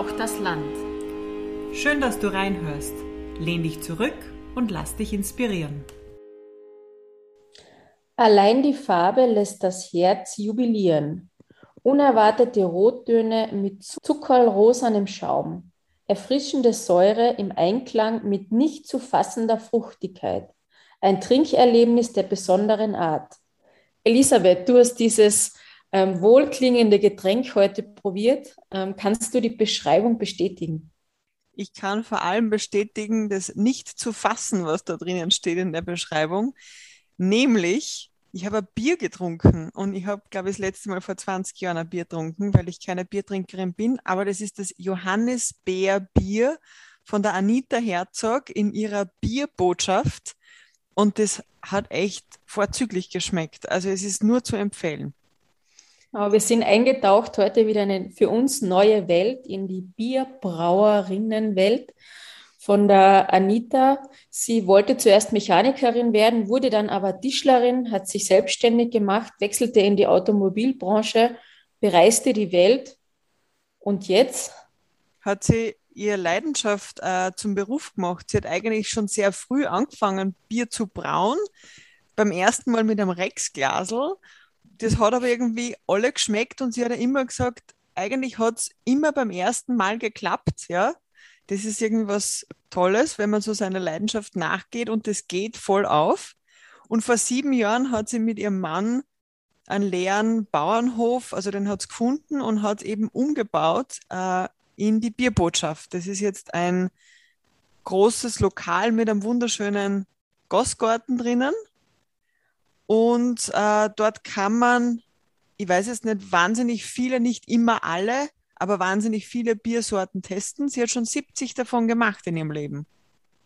Braucht das Land. Schön, dass du reinhörst. Lehn dich zurück und lass dich inspirieren. Allein die Farbe lässt das Herz jubilieren. Unerwartete Rottöne mit zuckerrosanem Schaum. Erfrischende Säure im Einklang mit nicht zu fassender Fruchtigkeit. Ein Trinkerlebnis der besonderen Art. Elisabeth, du hast dieses ähm, wohlklingende Getränk heute probiert. Ähm, kannst du die Beschreibung bestätigen? Ich kann vor allem bestätigen, das nicht zu fassen, was da drinnen steht in der Beschreibung. Nämlich, ich habe ein Bier getrunken und ich habe, glaube ich, das letzte Mal vor 20 Jahren ein Bier getrunken, weil ich keine Biertrinkerin bin. Aber das ist das Johannisbeer-Bier von der Anita Herzog in ihrer Bierbotschaft. Und das hat echt vorzüglich geschmeckt. Also es ist nur zu empfehlen. Aber wir sind eingetaucht heute wieder in eine für uns neue Welt, in die Bierbrauerinnenwelt von der Anita. Sie wollte zuerst Mechanikerin werden, wurde dann aber Tischlerin, hat sich selbstständig gemacht, wechselte in die Automobilbranche, bereiste die Welt und jetzt hat sie ihre Leidenschaft äh, zum Beruf gemacht. Sie hat eigentlich schon sehr früh angefangen, Bier zu brauen. Beim ersten Mal mit einem Rexglasel das hat aber irgendwie alle geschmeckt und sie hat ja immer gesagt, eigentlich hat es immer beim ersten Mal geklappt, ja. Das ist irgendwas Tolles, wenn man so seiner Leidenschaft nachgeht und das geht voll auf. Und vor sieben Jahren hat sie mit ihrem Mann einen leeren Bauernhof, also den hat es gefunden und hat eben umgebaut äh, in die Bierbotschaft. Das ist jetzt ein großes Lokal mit einem wunderschönen Gastgarten drinnen und äh, dort kann man, ich weiß jetzt nicht, wahnsinnig viele, nicht immer alle, aber wahnsinnig viele Biersorten testen. Sie hat schon 70 davon gemacht in ihrem Leben.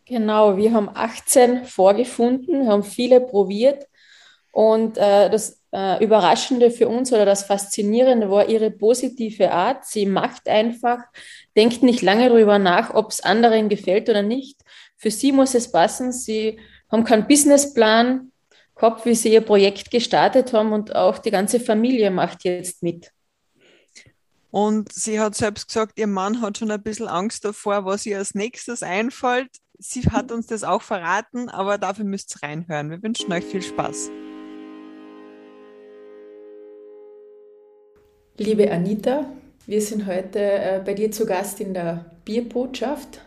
Genau, wir haben 18 vorgefunden, haben viele probiert. Und äh, das äh, Überraschende für uns oder das Faszinierende war ihre positive Art. Sie macht einfach, denkt nicht lange darüber nach, ob es anderen gefällt oder nicht. Für sie muss es passen. Sie haben keinen Businessplan, gehabt, wie sie ihr Projekt gestartet haben und auch die ganze Familie macht jetzt mit. Und sie hat selbst gesagt, ihr Mann hat schon ein bisschen Angst davor, was ihr als nächstes einfällt. Sie hat uns das auch verraten, aber dafür müsst ihr reinhören. Wir wünschen euch viel Spaß. Liebe Anita, wir sind heute äh, bei dir zu Gast in der Bierbotschaft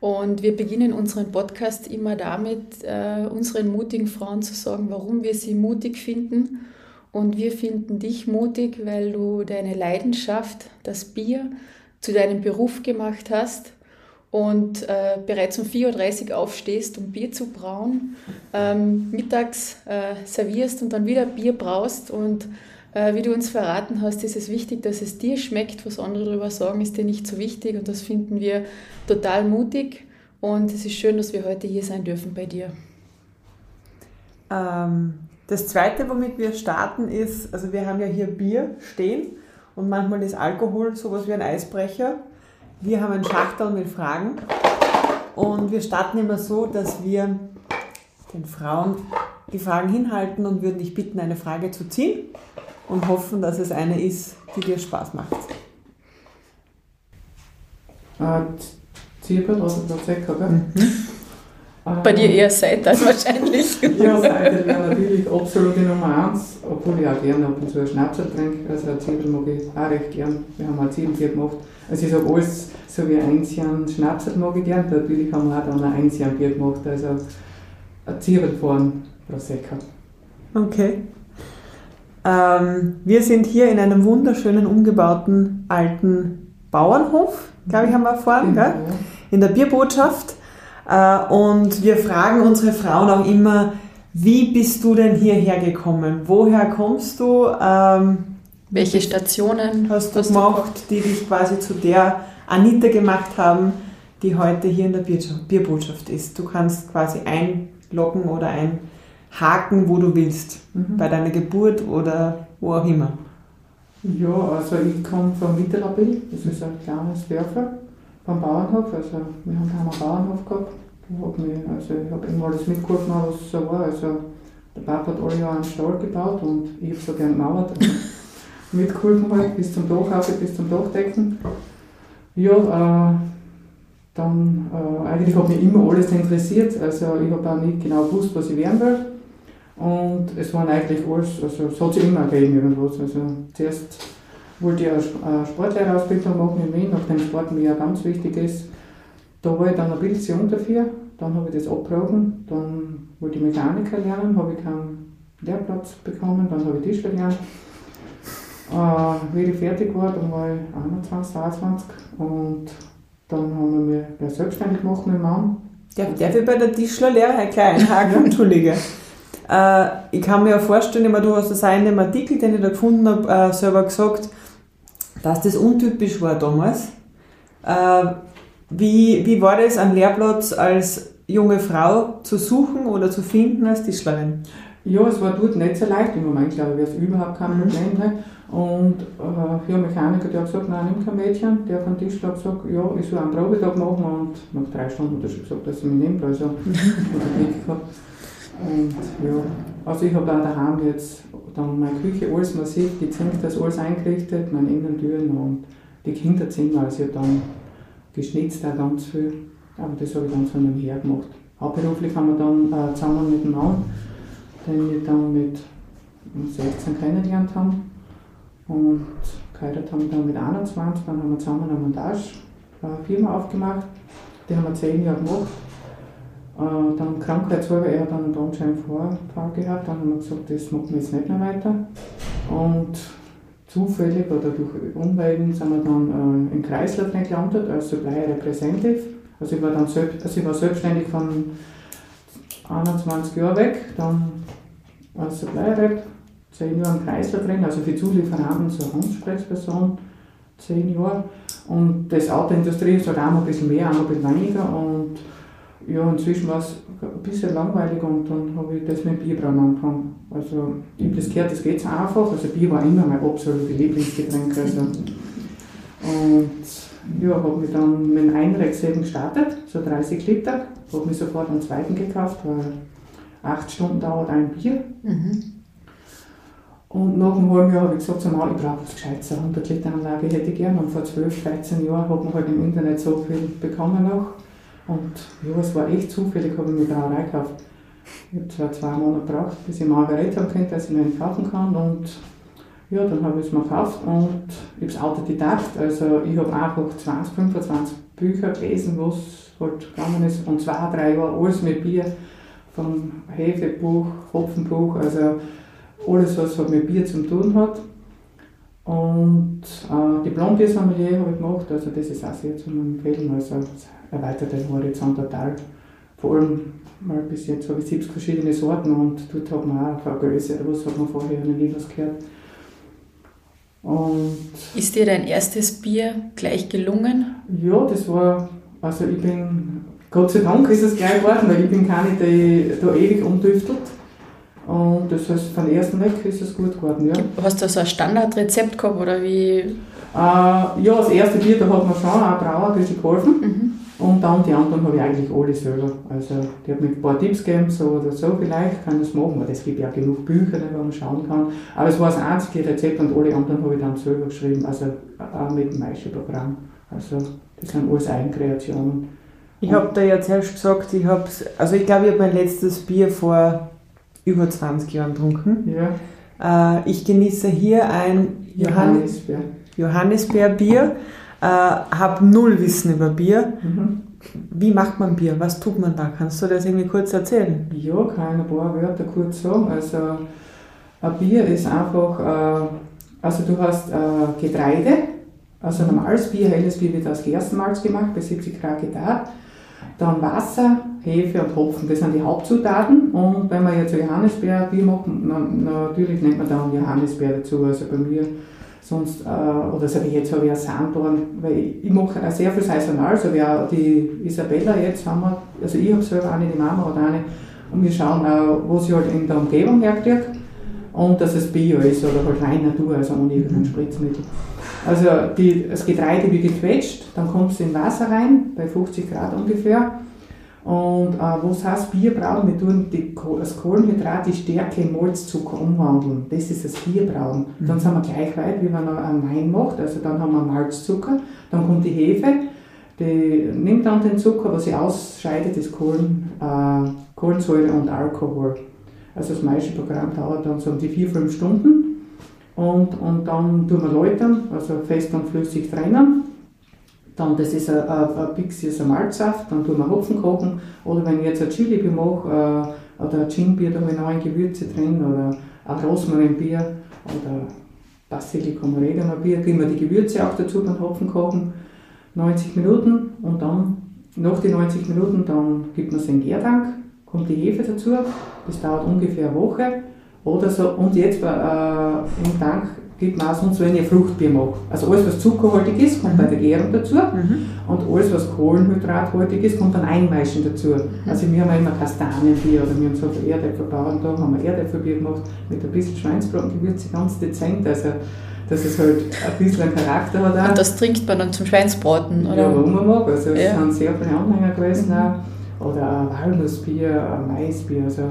und wir beginnen unseren Podcast immer damit, äh, unseren mutigen Frauen zu sagen, warum wir sie mutig finden. Und wir finden dich mutig, weil du deine Leidenschaft, das Bier, zu deinem Beruf gemacht hast und äh, bereits um 4.30 Uhr aufstehst, um Bier zu brauen, ähm, mittags äh, servierst und dann wieder Bier braust. Und wie du uns verraten hast, ist es wichtig, dass es dir schmeckt. Was andere darüber sagen, ist dir nicht so wichtig. Und das finden wir total mutig und es ist schön, dass wir heute hier sein dürfen bei dir. Ähm, das Zweite, womit wir starten, ist, also wir haben ja hier Bier stehen und manchmal ist Alkohol sowas wie ein Eisbrecher. Wir haben einen Schachtel mit Fragen und wir starten immer so, dass wir den Frauen die Fragen hinhalten und würden dich bitten, eine Frage zu ziehen und hoffen, dass es eine ist, die dir Spaß macht. Äh, Zwiebel oder Prosecco, gell? Mhm. Ähm, Bei dir eher Seitan wahrscheinlich. ja, Seitan wäre natürlich absolut die Nummer eins, obwohl ich auch gerne ab und zu einen Schnaps trinke. Also eine Zwiebel mag ich auch recht gern. Wir haben auch Zwiebelbier gemacht. Also ich sage alles, so wie ein Einzian Schnaps mag ich gern. Natürlich haben wir auch dann ein Einzian Bier gemacht, also eine Zwiebel von Prosecco. Okay. Ähm, wir sind hier in einem wunderschönen, umgebauten alten Bauernhof, glaube ich, haben wir erfahren. Genau, gell? in der Bierbotschaft. Äh, und wir fragen unsere Frauen auch immer, wie bist du denn hierher gekommen? Woher kommst du? Ähm, Welche Stationen hast du hast gemacht, du die dich quasi zu der Anita gemacht haben, die heute hier in der Bierbotschaft ist? Du kannst quasi einloggen oder einhaken, wo du willst, mhm. bei deiner Geburt oder wo auch immer. Ja, also ich komme vom Mitterlabil, das ist ein kleines Dörfer vom Bauernhof. Also wir haben einen Bauernhof gehabt. Hab also ich habe immer alles mitgeholfen, was so war. Also der Papa hat alle Jahre einen Stall gebaut und ich habe so gerne gemauert. Also mitgeholfen halt, bis zum Dach bis zum Dachdecken. Ja, äh, dann, äh, eigentlich hat mich immer alles interessiert, also ich habe auch nicht genau gewusst, was ich werden will. Und es waren eigentlich alles, also es hat sich immer gegeben irgendwas. Also zuerst wollte ich eine Sportlehrerausbildung machen in Wien, nachdem Sport mir ja ganz wichtig ist. Da war ich dann ein bisschen dafür, dann habe ich das abgebrochen, dann wollte ich Mechaniker lernen, habe ich keinen Lehrplatz bekommen, dann habe ich Tischler gelernt. Äh, wie ich fertig war, dann war ich 21, 22 und dann haben wir mich selbstständig gemacht mit dem Mann. Darf, darf ich bei der Tischlerlehre kleiner einhaken? Entschuldige. Äh, ich kann mir ja vorstellen, du hast das auch in dem Artikel, den ich da gefunden habe, äh, selber gesagt, dass das untypisch war damals. Äh, wie, wie war das, einen Lehrplatz als junge Frau zu suchen oder zu finden als Tischlerin? Ja, es war dort nicht so leicht. Im Moment, glaube ich, wäre es überhaupt kein mhm. Problem. Ne? Und äh, ja, Mechaniker, der hat gesagt, nein, nimm kein Mädchen. Der von Tischler hat gesagt, ja, ich soll einen Probetag machen. Und nach drei Stunden hat er schon gesagt, dass er mich nimmt. Also, Und ja, also ich habe dann daheim jetzt dann meine Küche alles massiv gezinkt, das alles eingerichtet, meine Innentüren und die Kinderzimmer. Also ich habe dann geschnitzt auch ganz viel, aber das habe ich dann so nebenher gemacht. Hauptberuflich haben wir dann äh, zusammen mit dem Mann, den wir dann mit 16 kennengelernt haben und geheiratet haben wir dann mit 21, dann haben wir zusammen eine Montagefirma aufgemacht, die haben wir zehn Jahre gemacht äh, dann krankheitshalber, er hat einen Bandscheibenvorfall gehabt, dann haben wir gesagt, das machen wir jetzt nicht mehr weiter. Und zufällig oder durch Umwegen sind wir dann äh, in Kreislauf gelandet als Supply Representative. Also ich war dann selbst, also ich war selbstständig von 21 Jahren weg, dann als Supply Rep, 10 Jahre im Kreislauf drin, also für Zulieferanten so Ansprechperson, 10 Jahre. Und das Autoindustrie ist halt auch ein bisschen mehr, auch ein bisschen weniger. Und ja, inzwischen war es ein bisschen langweilig und dann habe ich das mit Bierbrauen angefangen. Also ich habe das gehört, das geht so einfach. Also Bier war immer mein absolutes Lieblingsgetränk. Also. Und ja, habe mich dann mit einem Einrex eben gestartet, so 30 Liter. Habe mir sofort einen zweiten gekauft, weil acht Stunden dauert ein Bier. Mhm. Und nach einem halben Jahr habe ich gesagt, so, ich brauche was Gescheites, eine 100 Liter Anlage hätte ich gerne. Und vor 12, 13 Jahren hat man halt im Internet so viel bekommen noch. Und ja, es war echt zufällig, habe ich mir Brauerei gekauft. Ich habe zwar zwei Monate gebraucht, bis ich Margarete haben könnte, dass ich mir einen kaufen kann. Und ja, dann habe ich es mir gekauft und ich habe es Autodidakt. Also ich habe einfach 20, 25 Bücher gelesen, was halt gegangen ist. Und zwei, drei Jahre alles mit Bier. Vom Hefebuch, Hopfenbuch, also alles, was halt mit Bier zu tun hat. Und äh, die Blondbier-Sommelier habe ich gemacht, also das ist auch sehr zu empfehlen. Also erweitert den Horizont total. Vor allem mal bis jetzt habe ich 70 verschiedene Sorten und dort hat man auch eine Größe, was hat man vorher noch nie was gehört. Und ist dir dein erstes Bier gleich gelungen? Ja, das war, also ich bin, Gott sei Dank ist es gleich geworden, weil ich bin keine, die da ewig umdüftelt. Und das heißt, von ersten weg ist es gut geworden, ja. Hast du so ein Standardrezept gehabt oder wie? Äh, ja, das erste Bier, da hat man schon ein Brauer ein bisschen geholfen. Mhm. Und dann die anderen habe ich eigentlich alle selber. Also die hat mir ein paar Tipps gegeben, so oder so vielleicht kann es machen, weil es gibt ja genug Bücher, wo man schauen kann. Aber es war das einzige Rezept und alle anderen habe ich dann selber geschrieben, also auch mit dem Meisterprogramm. Also das sind alles Eigenkreationen. Ich habe da ja zuerst gesagt, ich habe also ich glaube, ich habe mein letztes Bier vor über 20 Jahren getrunken. Ja. Äh, ich genieße hier ein Johannisbeer. Johannisbeerbier äh, habe null Wissen über Bier. Mhm. Wie macht man Bier? Was tut man da? Kannst du das irgendwie kurz erzählen? Ja, kann ein paar Wörter kurz sagen. Also, ein Bier ist einfach, äh, also du hast äh, Getreide, also mhm. normales Bier, helles Bier wird aus Gerstenmalz gemacht, bei 70 Grad gegart. Dann Wasser, Hefe und Hopfen, das sind die Hauptzutaten. Und wenn man jetzt ein Johannisbeer-Bier macht, natürlich nennt man dann Johannisbeer dazu. Also bei mir Sonst, äh, oder so wie jetzt habe ich auch Sanddorn, weil ich, ich mache auch sehr viel saisonal, so wie auch die Isabella jetzt haben wir, also ich habe selber eine, die Mama hat eine, und wir schauen auch, was ich halt in der Umgebung herkriege und dass es Bio ist oder halt rein Natur, also ohne irgendein Spritzmittel. Also die, das Getreide wird gequetscht, dann kommt es in Wasser rein, bei 50 Grad ungefähr, Und äh, was heißt Bierbrauen? Wir tun die, das Kohlenhydrat, die Stärke in Malzzucker umwandeln. Das ist das Bierbrauen. Mhm. Dann sind wir gleich weit, wie man einen Wein macht. Also dann haben wir Malzzucker, dann kommt die Hefe, die nimmt dann den Zucker, was sie ausscheidet, ist Kohlen, äh, Kohlensäure und Alkohol. Also das meiste Programm dauert dann so um die 4-5 Stunden. Und, und dann tun wir läutern, also fest und flüssig trennen. Dann, das ist ein, ein, ein Pixie, ist ein Malzsaft, dann tun wir Hopfen kochen. Oder wenn ich jetzt ein Chili-Bier mache, äh, oder ein Gin-Bier, da habe ich neue Gewürze drin, oder ein Rosmarin-Bier, oder Basilikum Oregano-Bier, geben wir die Gewürze auch dazu beim Hopfen kochen. 90 Minuten und dann, nach den 90 Minuten, dann gibt man den Gärtank, kommt die Hefe dazu, das dauert ungefähr eine Woche. Oder so, und jetzt äh, im Tank gibt man auch sonst, wenn ich Fruchtbier mache. Also alles, was zuckerhaltig ist, kommt mhm. bei der Gärung dazu. Mhm. Und alles, was kohlenhydrathaltig ist, kommt beim Einmeischen dazu. Mhm. Also wir haben immer Kastanienbier oder wir haben so Erdäpfelbauern da, haben wir Erdäpfelbier gemacht mit ein bisschen Schweinsbrotengewürze, ganz dezent. Also dass es halt ein bisschen einen Charakter hat. Auch. Und das trinkt man dann zum Schweinsbraten, oder? Ja, warum man mag. Also es ja. sind sehr viele Anhänger gewesen. Mhm. Oder ein Walnussbier, ein Maisbier. Also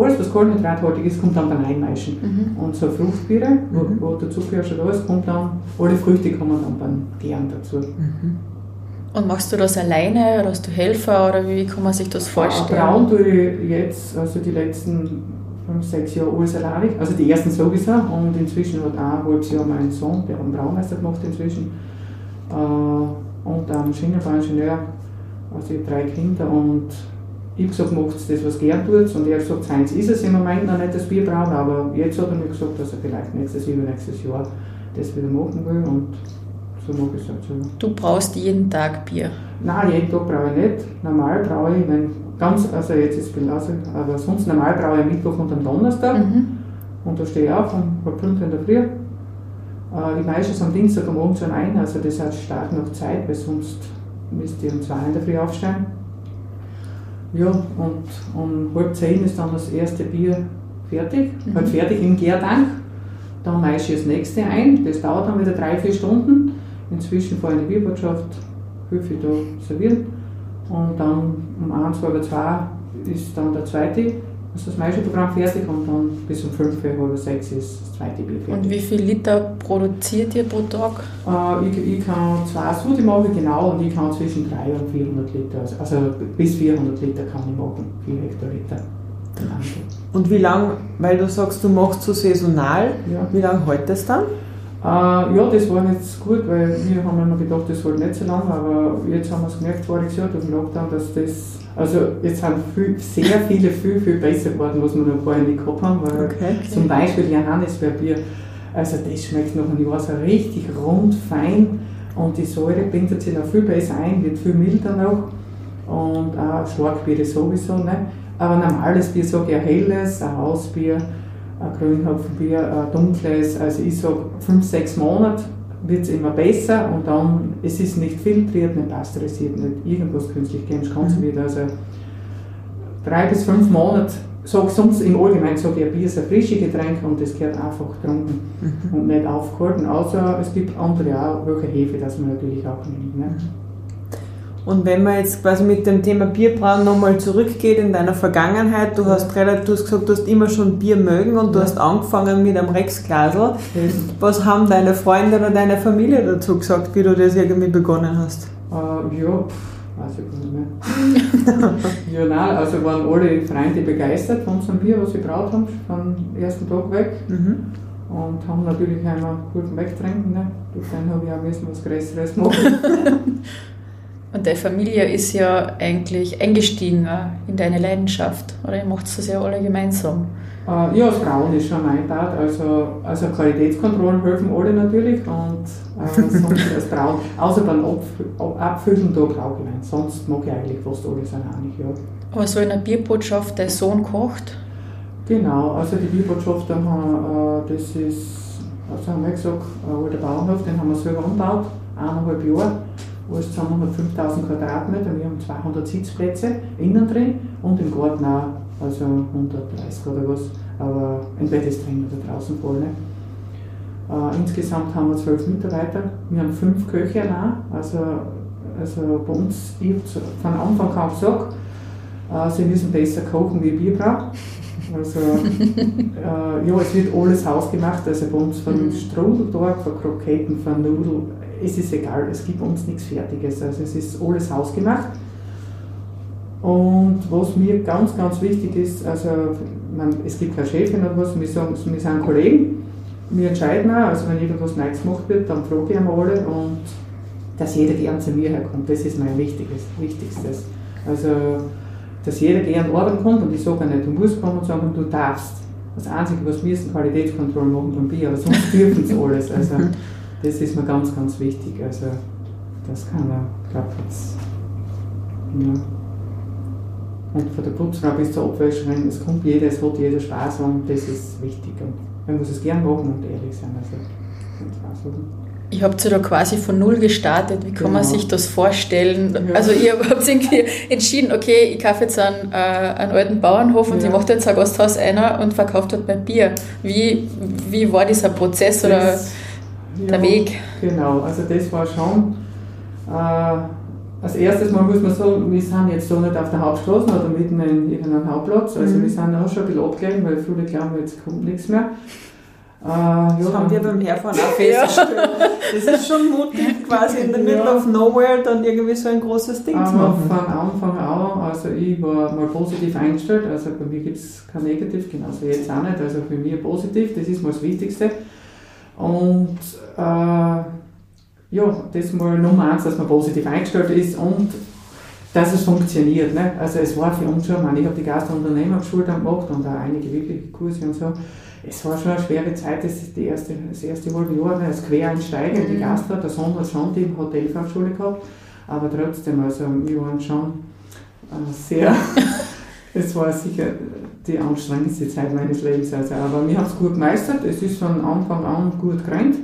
alles, was kohlenhydrathaltig ist, kommt dann beim Einmeischen. Mhm. Und so Fruchtbiere, wo, mhm. wo der Zucker ja schon ist, kommt dann, alle Früchte kommen dann beim Gären dazu. Mhm. Und machst du das alleine oder hast du Helfer oder wie kann man sich das vorstellen? Braun tue ich jetzt, also die letzten fünf, sechs Jahre alles alleine. Also die ersten sowieso und inzwischen hat auch ein halbes Jahr mein Sohn, der einen Braumeister gemacht inzwischen. Äh, und ein Maschinenbauingenieur, also ich habe drei Kinder und ich habe gesagt, macht das, was gern tut. Und er hat gesagt, seins ist es im Moment noch nicht das Bierbrauen, aber jetzt hat er mir gesagt, dass er vielleicht nächstes, übernächstes Jahr das wieder machen will. Und so mache ich es halt so. Du brauchst jeden Tag Bier? Nein, jeden Tag brauche ich nicht. Normal brauche ich, wenn ganz, also jetzt ist es belassen, aber sonst normal brauche ich am Mittwoch und am Donnerstag. Mhm. Und da stehe ich auf um halb fünf in der Früh. Äh, die meisten am Dienstag um Abend schon ein, also das heißt stark noch Zeit, weil sonst müsst ihr um zwei in der Früh aufstehen. Ja, und um halb zehn ist dann das erste Bier fertig, mhm. halt fertig im Gärtank. Dann meische ich das nächste ein, das dauert dann wieder drei, vier Stunden. Inzwischen fahre ich in die Bierwirtschaft, helfe ich da servieren. Und dann um 1, 2 2 ist dann der zweite, ist das Maischeprogramm fertig und dann bis um 5, halb 6 ist das zweite Bier fertig. Und wie viel Liter produziert ihr pro Tag? Äh, ich, ich kann zwei Sudi machen, genau, und ich kann zwischen 300 und 400 Liter, also, also bis 400 Liter kann ich machen, 4 Hektoliter. Und wie lange, weil du sagst, du machst so saisonal, ja. wie lange hält das dann? Äh, ja, das war jetzt gut, weil wir haben immer gedacht, das hält nicht so lange, aber jetzt haben wir es gemerkt, voriges Jahr durch den Lockdown, dass das, also jetzt sind viel, sehr viele viel, viel besser geworden, was wir noch vorher nicht gehabt haben, weil okay, okay. zum Beispiel Johannisbeerbier, also das schmeckt nach einem Jahr so richtig rund, fein und die Säure bindet sich noch viel besser ein, wird viel milder noch und auch Schlagbier sowieso, ne? aber normales Bier, sage ich, ein helles, ein Hausbier, ein Grünhopfenbier, ein dunkles, also ich sage fünf, sechs Monate wird es immer besser und dann, es ist nicht filtriert, nicht pasteurisiert, nicht irgendwas künstlich chemisch konserviert, also drei bis fünf Monate, sag sonst im Allgemeinen sage ich, ein Bier ist ein frisches Getränk und das gehört einfach getrunken mhm. und nicht aufgehalten, außer es gibt andere auch, welche Hefe, das man natürlich auch nimmt. Ne? Und wenn man jetzt quasi mit dem Thema Bierbrauen nochmal zurückgeht in deiner Vergangenheit, du hast relativ, du hast gesagt, du hast immer schon Bier mögen und du hast angefangen mit einem Rexglasel. Was haben deine Freunde oder deine Familie dazu gesagt, wie du das irgendwie begonnen hast? Äh, ja, weiß ich gar nicht mehr. ja, nein, also waren alle Freunde begeistert von unserem Bier, was sie braut haben, vom ersten Tag weg. Mhm. Und haben natürlich einmal gut wegtrinken. Ne? Durch den habe ich auch müssen was Größeres machen. Und deine Familie ist ja eigentlich eingestiegen in deine Leidenschaft, oder ihr macht das ja alle gemeinsam. Äh, ja, das Brauen ist schon mein Part. Also, also Qualitätskontrollen helfen alle natürlich und äh, sonst das Brauen, außer beim Abfüllen da brauche ich nicht. Sonst mag ich eigentlich fast alles alleine, ja. Aber so in einer Bierbotschaft, der Sohn kocht? Genau, also die Bierbotschaft, haben äh, das ist, also haben wir gesagt, äh, der Bauernhof, den haben wir selber umgebaut, eineinhalb Jahre alles zusammen hat 5000 Quadratmeter, wir haben 200 Sitzplätze innen drin und im Garten auch, also 130 oder was, aber entweder ist drin oder draußen voll. Ne? Äh, insgesamt haben wir zwölf Mitarbeiter, wir haben fünf Köche allein, also, also bei uns, ich habe von Anfang an gesagt, Äh, sie müssen besser kochen wie Bierbrauch. Also, äh, ja, es wird alles hausgemacht, also bei uns von Strudel dort, von Kroketten, von Nudeln, es ist egal, es gibt uns nichts Fertiges, also es ist alles hausgemacht. Und was mir ganz, ganz wichtig ist, also man, es gibt keine Chefin oder was, wir, sagen, wir sind Kollegen, wir entscheiden auch, also wenn irgendwas Neues gemacht wird, dann frage ich einmal alle und dass jeder gern zu mir herkommt, das ist mein wichtiges, Wichtigstes. Also dass jeder gerne arbeiten kommt und ich sage nicht, du musst kommen, sondern du darfst. Das Einzige, was wir ist, Qualitätskontrolle machen beim Bier, aber sonst dürfen sie alles. Also, das ist mir ganz, ganz wichtig. Also, das kann er, glaube jetzt, ja. Und von der Putzfrau bis zur Abwäscherin, es kommt jeder, es hat jeder Spaß und das ist wichtig. Und man muss es gerne machen und ehrlich sein. Also, ganz ich habt ja da quasi von Null gestartet. Wie kann genau. man sich das vorstellen? Ja. Also ihr habt irgendwie entschieden, okay, ich kaufe jetzt einen, äh, einen alten Bauernhof und ja. ich mache jetzt ein Gasthaus einer und verkauft dort mein Bier. Wie, wie war dieser Prozess oder das, der ja, Weg? Genau, also das war schon... Äh, als erstes Mal muss man sagen, wir sind jetzt so nicht auf der Hauptstraße oder mitten in irgendeinem Hauptplatz. Also mhm. wir sind auch schon ein bisschen abgelegen, weil viele glauben, jetzt kommt nichts mehr. Äh, ja, das haben wir beim Herfahren auch festgestellt. Das ist schon mutig, quasi in the middle ja. of nowhere dann irgendwie so ein großes Ding Aber zu machen. Von Anfang an, also ich war mal positiv eingestellt, also bei mir gibt es kein Negativ, genauso jetzt auch nicht, also für mich positiv, das ist mal das Wichtigste. Und äh, ja, das mal Nummer eins, dass man positiv eingestellt ist und dass es funktioniert. Ne? Also es war für uns schon, ich, ich habe die Gastrounternehmer-Schule gemacht und auch einige wirkliche Kurse und so es war schon eine schwere Zeit, das, ist die erste, das erste halbe Jahr ne, als Quereinsteiger in die mhm. Gastro. Der Sohn hat schon die Hotelfachschule gehabt, aber trotzdem, also wir waren schon äh, sehr, es war sicher die anstrengendste Zeit meines Lebens. Also, aber wir haben es gut gemeistert, es ist von Anfang an gut gerannt.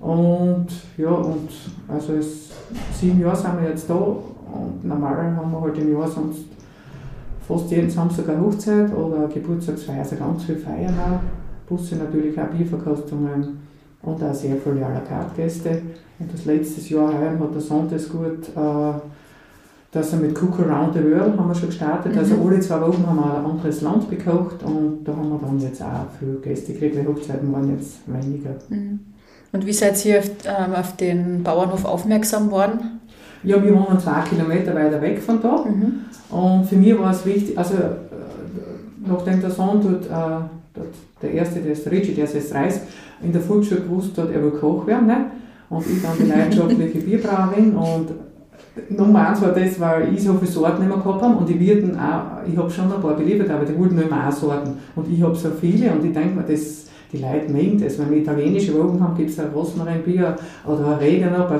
Und ja, und also es, sieben Jahre sind wir jetzt da und normal haben wir halt im Jahr sonst fast jeden Samstag eine Hochzeit oder Geburtstagsfeier, also ganz viel Feiern auch. Busse natürlich auch Bierverkostungen und auch sehr viele à la carte Gäste. Und das letzte Jahr heuer hat der Sohn das gut, äh, dass er mit Cook Around the World haben wir schon gestartet. Also mhm. Also alle zwei Wochen haben wir ein anderes Land bekocht und da haben wir dann jetzt auch viele Gäste gekriegt, weil Hochzeiten waren jetzt weniger. Mhm. Und wie seid ihr auf, ähm, auf den Bauernhof aufmerksam worden? Ja, wir wohnen zwei Kilometer weiter weg von da. Mhm. Und für mich war es wichtig, also äh, nachdem der Sohn dort, äh, dort der erste, der ist der Richie, der ist jetzt Reis, in der Volksschule gewusst hat, er will Koch werden. Ne? Und ich dann die leidenschaftliche Bierbrauerin. Und Nummer eins war das, weil ich so viele Sorten immer gehabt habe und die Wirten auch, ich habe schon ein paar beliefert, aber die wollten immer auch Sorten. Und ich habe so viele und ich denke mir, das, die Leute mögen das. Wenn wir italienische Wogen haben, gibt es ein Rosmarinbier oder ein Regener,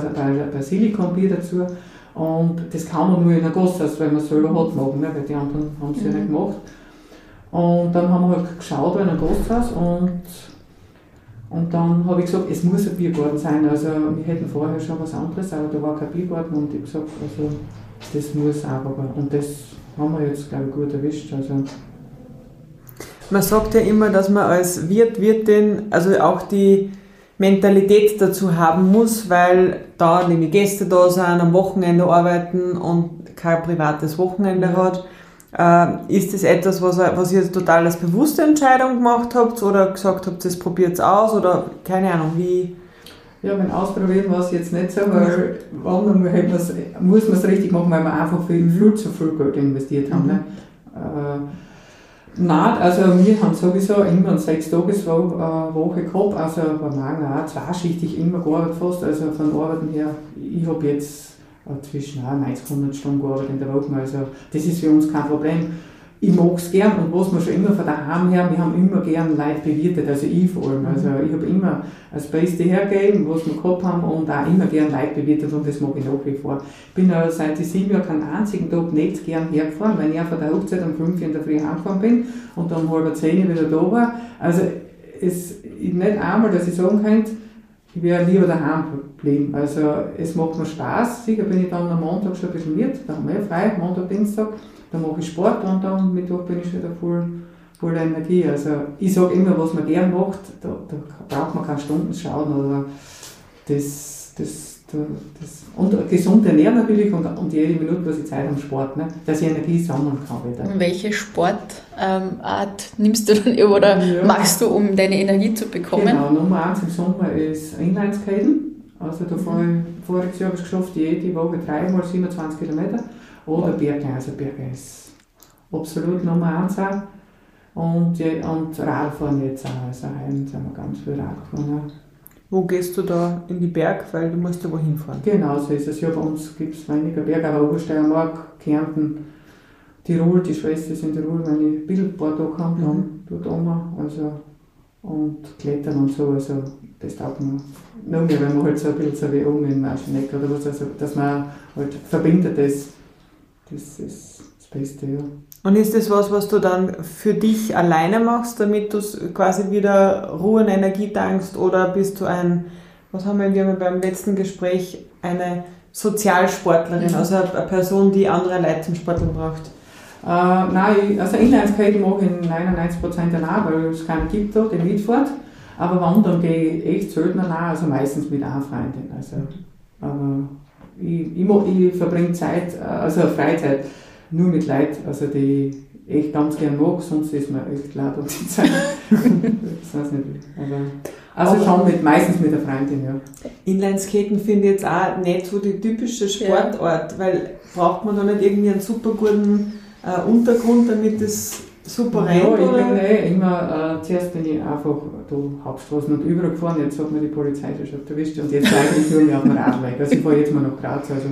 Basilikumbier dazu. Und das kann man nur in der Gasthaus, weil man es selber hat, machen, ne? weil die anderen haben es mhm. ja nicht gemacht. Und dann haben wir halt geschaut in einem Gasthaus und, und dann habe ich gesagt, es muss ein Biergarten sein. Also wir hätten vorher schon was anderes, aber da war kein Biergarten und ich habe gesagt, also das muss auch. Und das haben wir jetzt, glaube ich, gut erwischt. Also, man sagt ja immer, dass man als Wirt, Wirtin, also auch die Mentalität dazu haben muss, weil da nämlich Gäste da sind, am Wochenende arbeiten und kein privates Wochenende mhm. hat. Äh, ist das etwas, was, was ihr total als bewusste Entscheidung gemacht habt oder gesagt habt, das probiert es aus oder keine Ahnung, wie? Ja, wenn ausprobieren war es jetzt nicht so, weil wann muss man es richtig machen, weil wir einfach viel, viel zu viel Geld investiert haben. Mhm. Ne? Äh, Nein, also wir haben sowieso immer eine Sechs-Tages-Woche gehabt, also bei Magen auch zweischichtig immer gearbeitet fast, also von Arbeiten her, ich habe jetzt zwischen 90 und 100 Stunden gearbeitet in der Woche, also das ist für uns kein Problem ich mag es gern und was wir schon immer von daheim her, wir haben immer gern Leute bewirtet, also ich vor allem. Also mhm. ich habe immer das Beste hergegeben, was wir gehabt haben und auch immer gern Leute bewirtet und das mag ich nach wie vor. Ich bin ja seit ich sieben Jahren keinen einzigen Tag nicht gern hergefahren, weil ich von der Hochzeit um fünf in der Früh heimgefahren bin und dann um halb zehn wieder da war. Also es ist nicht einmal, dass ich sagen könnte, ich wäre lieber daheim geblieben. Also es macht mir Spaß. Sicher bin ich dann am Montag schon ein bisschen mit, da haben wir ja frei, Montag, Dienstag. Da mache ich Sport und dann Mittwoch bin ich wieder voll, voll Energie. Also ich sage immer, was man gern macht, da, da braucht man keine Stunden schauen oder das, das, das, und gesund ernähren natürlich und, und jede Minute, was ich Zeit am Sport, ne, dass ich Energie sammeln kann wieder. Welche Sportart nimmst du dann oder ja. machst du, um deine Energie zu bekommen? Genau, Nummer eins im Sommer ist Inlineskaten. Also da fahre ich, voriges Jahr habe ich es geschafft, jede Woche dreimal 27 Kilometer. Oder Berge, also Berge ist absolut Nummer eins auch. Und, und Radfahren jetzt auch, also heim sind wir ganz viel Radfahren auch. Wo gehst du da in die Berg, weil du musst ja wohin fahren? Genau, so ist es. Ja, bei uns gibt es weniger Berge, aber Obersteiermark, Kärnten, Tirol, die Schwester ist in Tirol, meine da gehabt mhm. haben, dort oben, also und Klettern und so, also das taugt mir noch mehr, wenn man halt so ein bisschen so wie um in Ascheneck oder was, also dass man halt verbindet, das, das ist das Beste, ja. Und ist das was, was du dann für dich alleine machst, damit du quasi wieder Ruhe und Energie tankst? Oder bist du ein, was haben wir, wir haben beim letzten Gespräch, eine Sozialsportlerin, mhm. also eine Person, die andere Leute zum Sporteln braucht? Äh, nein, also Inlineskaten mache ich in 99% allein, weil es keinen gibt der mitfährt. Aber wandern gehe ich echt selten allein, also meistens mit einer Freundin. Also, aber ich, ich, ich verbringe Zeit, äh, also Freizeit nur mit Leuten, also die ich echt ganz gern mag, sonst ist mir echt leid um die Zeit. das weiß nicht. Aber, also schon mit, meistens mit der Freundin, ja. Inlineskaten finde ich jetzt auch nicht so die typische Sportart, ja. weil braucht man da nicht irgendwie einen super guten äh, Untergrund, damit es super rennt? Ja, ich bin eh immer, äh, zuerst bin ich einfach da Hauptstraßen und überall gefahren, jetzt hat mir die Polizei schon erwischt und jetzt eigentlich nur mehr auf dem Radweg. Also ich fahre jetzt mal nach Graz, also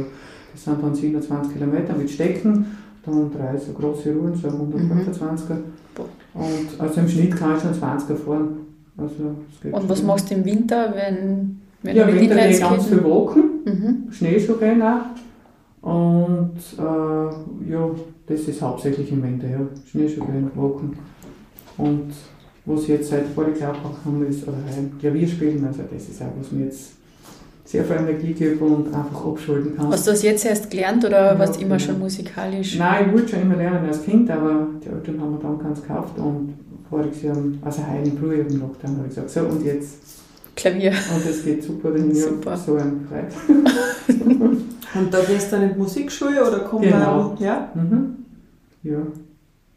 das sind dann 27 Kilometer mit Stecken dann drei so große Ruhen, so 125er. Mhm. Und also im Schnitt kann ich schon 20er fahren. Also, und was machst du im Winter, wenn, wenn ja, du mit Winter gehe ich ganz viel walken, mhm. Schneeschuh gehen auch. Und äh, ja, das ist hauptsächlich im Winter, ja. Schneeschuh gehen, walken. Und was jetzt seit Jahr auch haben ist, oder Klavier spielen, also das ist auch, was mir jetzt sehr viel Energie gebe und einfach abschalten kann. Hast du das jetzt erst gelernt oder ja, warst du immer schon musikalisch? Nein, ich wollte schon immer lernen als Kind, aber die Eltern haben mir dann ganz gekauft und voriges Jahr, also heute im Frühjahr im Lockdown, habe ich gesagt, so und jetzt Klavier. Und das geht super, dann super. so ein Freude. und da gehst du dann in die Musikschule oder kommst genau. du ja? Mhm. Ja.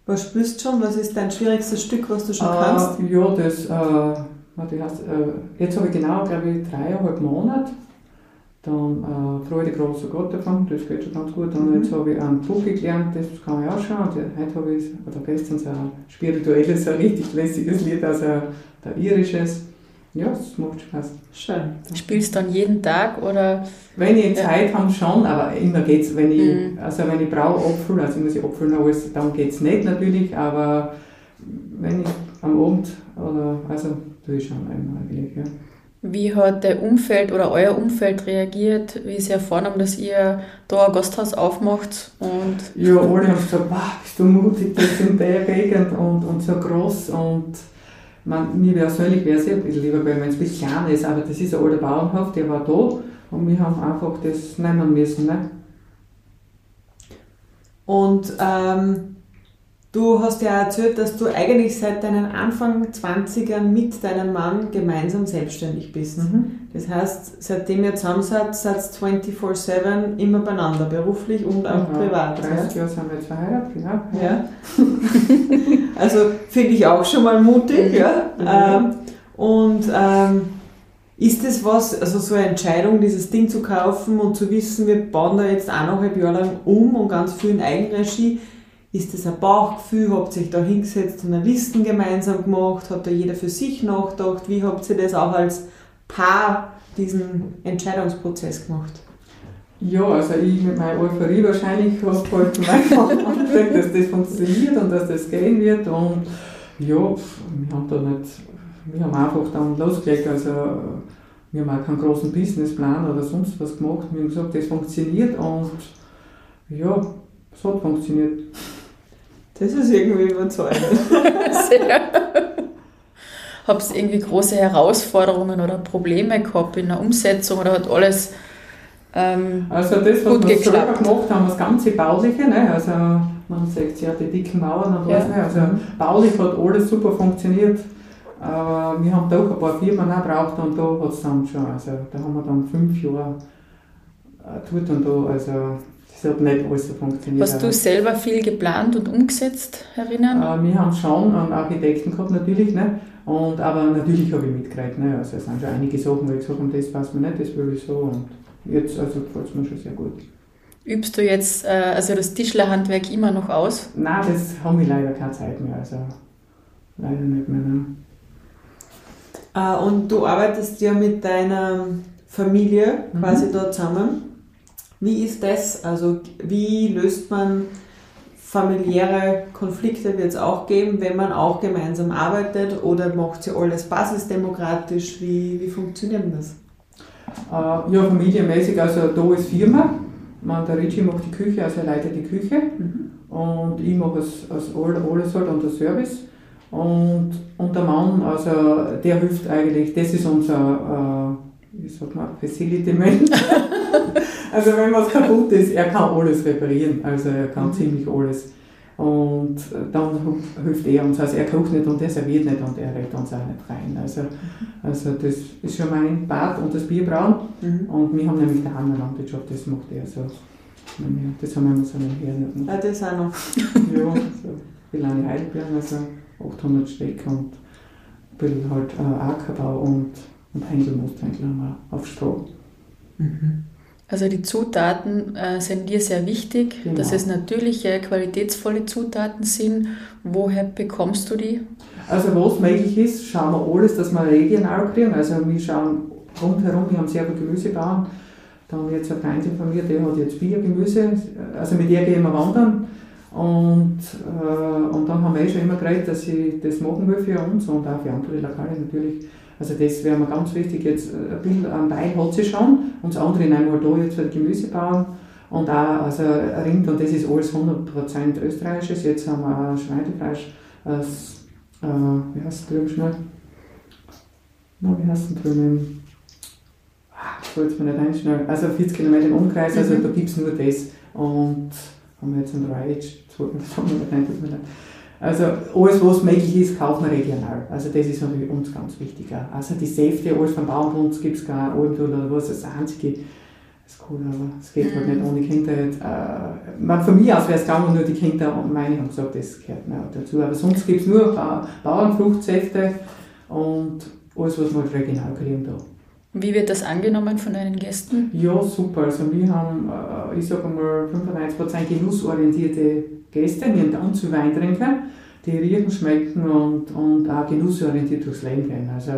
Was spürst du schon? Was ist dein schwierigstes Stück, was du schon uh, kannst? Ja, das, äh, heißt, äh, jetzt habe ich genau, glaube ich, dreieinhalb Monate dann äh, Freude großer Gott davon, das geht schon ganz gut. Und jetzt habe ich einen Profi gelernt, das kann ich auch schon. Und heute habe ich, oder gestern so ein spirituelles, ein richtig lässiges Lied, also der irisches. Ja, es macht Spaß. Schön. Spielst du dann jeden Tag oder? Wenn ich Zeit ja. habe, schon, aber immer geht es, wenn ich, mhm. also wenn ich brauche Apfel, also ich muss ich Apfel alles, dann geht es nicht natürlich, aber wenn ich am Abend oder, also tue ich schon eigentlich, ja. Wie hat der Umfeld oder euer Umfeld reagiert, wie sie erfahren haben, dass ihr da ein Gasthaus aufmacht? Und ja, alle haben gesagt, wow, bist du mutig, das in der Gegend und, und so groß und man, mir persönlich wäre es ja ein bisschen lieber, wenn es ein bisschen kleiner ist, aber das ist ein alter Bauernhof, der war da und wir haben einfach das nehmen müssen. Ne? Und ähm, Du hast ja erzählt, dass du eigentlich seit deinen Anfang 20ern mit deinem Mann gemeinsam selbstständig bist. Mhm. Das heißt, seitdem ihr zusammen seid, seid 24-7 immer beieinander, beruflich und auch mhm. privat. 30 Jahre sind wir jetzt verheiratet, genau. Ja. also finde ich auch schon mal mutig. Mhm. Ja. Mhm. Ähm, und ähm, ist das was, also so eine Entscheidung, dieses Ding zu kaufen und zu wissen, wir bauen da jetzt eineinhalb Jahre lang um und ganz viel in Eigenregie, ist das ein Bauchgefühl? Habt ihr euch da hingesetzt und eine Listen gemeinsam gemacht? Hat da jeder für sich nachgedacht? Wie habt ihr das auch als Paar, diesen Entscheidungsprozess gemacht? Ja, also ich mit meiner Euphorie wahrscheinlich habe halt einfach angelegt, dass das funktioniert und dass das gehen wird. Und ja, wir haben da nicht, wir haben einfach dann losgelegt. Also wir haben auch keinen großen Businessplan oder sonst was gemacht. Wir haben gesagt, das funktioniert und ja, es hat funktioniert. Das ist irgendwie überzeugend. Sehr. Habt ihr irgendwie große Herausforderungen oder Probleme gehabt in der Umsetzung oder hat alles ähm, Also das, was wir selber gemacht haben, das ganze Bauliche, ne? also man sagt ja die dicken Mauern und ja. ne? also mhm. baulich hat alles super funktioniert. Aber wir haben doch ein paar Firmen auch gebraucht und da hat es dann schon, also da haben wir dann fünf Jahre äh, tut und da, also das hat nicht alles so funktioniert. Hast du selber viel geplant und umgesetzt, erinnern? Äh, wir haben schon einen Architekten gehabt, natürlich, ne? Und, aber natürlich habe ich mitgeredet. Ne? Also es sind schon einige Sachen, wo ich gesagt habe, das passt mir nicht, das will ich so. Und jetzt also gefällt es mir schon sehr gut. Übst du jetzt äh, also das Tischlerhandwerk immer noch aus? Nein, das haben wir leider keine Zeit mehr. Also leider nicht mehr. Ne? Äh, und du arbeitest ja mit deiner Familie Mhm. quasi dort zusammen. Wie ist das? Also wie löst man familiäre Konflikte wird es auch geben, wenn man auch gemeinsam arbeitet oder macht sie alles basisdemokratisch? Wie, wie funktioniert das? Äh, ja, familienmäßig, also da ist Firma. Man, der Ricci macht die Küche, also er leitet die Küche. Und ich mache es alles halt und der Service. Und, und der Mann, also der hilft eigentlich, das ist unser, äh, wie sagt man, Facility Man. also wenn was kaputt ist, er kann alles reparieren, also er kann ziemlich alles. Und dann hilft er uns, also er kocht nicht und er serviert nicht und er redet uns auch nicht rein. Also, also das ist schon mein Bad und das Bierbrauen. Und wir haben nämlich die Landwirtschaft, das macht er so. Das haben wir immer so nebenher nicht gemacht. Ah, das auch noch. Ja, so Belane Heidelbeeren, also 800 Stück und ein bisschen halt äh, Ackerbau und, und Händel, Mosthändel haben wir auf Stroh. Also die Zutaten äh, sind dir sehr wichtig, Genau. dass es natürliche, qualitätsvolle Zutaten sind. Woher bekommst du die? Also was möglich ist, schauen wir alles, dass wir regional kriegen. Also wir schauen rundherum, wir haben sehr viele Gemüsebauern. Da haben wir jetzt eine Freundin von mir, die hat jetzt Biergemüse, also mit der gehen wir wandern. Und, äh, und dann haben wir eh schon immer geredet, dass ich das machen will für uns und auch für andere Lokale natürlich. Also das wäre mir ganz wichtig. Jetzt äh, ein bisschen am Teil hat sie schon und das andere nehmen wir da jetzt für die Gemüsebauern. Und auch also Rind, und das ist alles 100% österreichisches. Jetzt haben wir auch Schweinefleisch aus, äh, wie heißt es drüben schnell? Na, wie heißt es drüben? Ah, Ich wollte es mir nicht ein schnell. Also 40 Kilometer im Umkreis, also da gibt es nur das. Und haben wir jetzt ein Dry Age, das das haben wir nicht tut mir leid. Also alles, was möglich ist, kaufen wir regional. Also das ist uns ganz wichtig. auch. Also die Säfte, alles vom Bauernbund gibt es gar nicht oder was, das einzige. Das ist cool, aber es geht halt nicht ohne Kinder. Jetzt, Äh, man, von mir aus wäre es gegangen, nur die Kinder und meine haben gesagt, das gehört mir auch dazu. Aber sonst gibt es nur Ba- Bauernfruchtsäfte und alles, was wir halt regional kriegen da. Wie wird das angenommen von deinen Gästen? Ja, super. Also wir haben, äh, ich sage mal, 95% genussorientierte Gäste. Haben ganz viel Wein trinken, die riechen, schmecken und, und auch genussorientiert durchs Leben gehen. Also,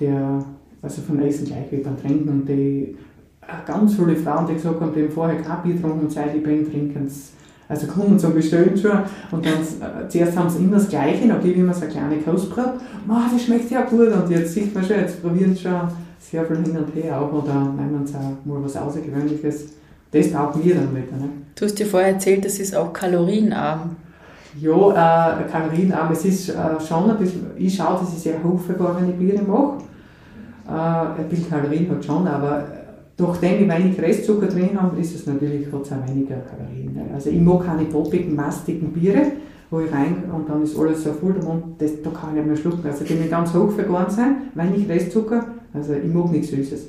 der, also von Essen gleich wie beim Trinken. Und die, äh, ganz viele Frauen, die gesagt haben, die haben vorher kein Bier getrunken und seit ich bin, trinken sie. Also kommen zum Bestellen schon. Und dann äh, zuerst haben sie immer das Gleiche, dann gebe ich immer so eine kleine Kostprobe. Ma, das schmeckt ja gut. Und jetzt sieht man schon, jetzt probieren sie schon sehr viel hin und her auch oder nehmen sie auch mal was Außergewöhnliches. Das taugt mir dann wieder. Ne? Du hast dir vorher erzählt, das ist auch kalorienarm. Ja, äh, kalorienarm, es ist äh, schon ein bisschen, ich schaue, dass ich sehr hochvergorene Biere mache. Äh, ein bisschen Kalorien hat schon, aber nachdem ich wenig Restzucker drin habe, ist es natürlich, auch weniger Kalorien. Ne? Also ich mag keine poppigen, mastigen Biere, wo ich rein und dann ist alles so voll der Mund, das, da kann ich nicht mehr schlucken. Also die müssen ganz hoch vergoren sein, wenig Restzucker, also ich mag nichts Süßes.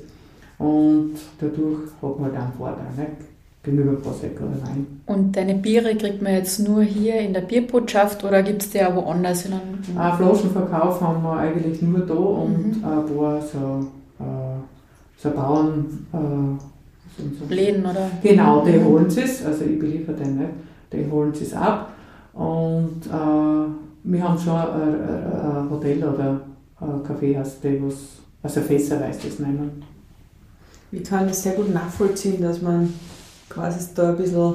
Und dadurch hat man dann Vorteil, ne? gegenüber Prosecco oder Wein. Und deine Biere kriegt man jetzt nur hier in der Bierbotschaft oder gibt es die auch woanders? In einem, Äh, Flaschenverkauf haben wir eigentlich nur da und ein paar so, äh, so Bauern. Äh, so. Läden oder? Genau, die holen es, also ich beliefere den nicht, die holen es ab. Und äh, wir haben schon ein, ein, Hotel oder ein Kaffeehaus, die was, also Fässer weiß das nehmen. Ich kann das sehr gut nachvollziehen, dass man quasi da ein bisschen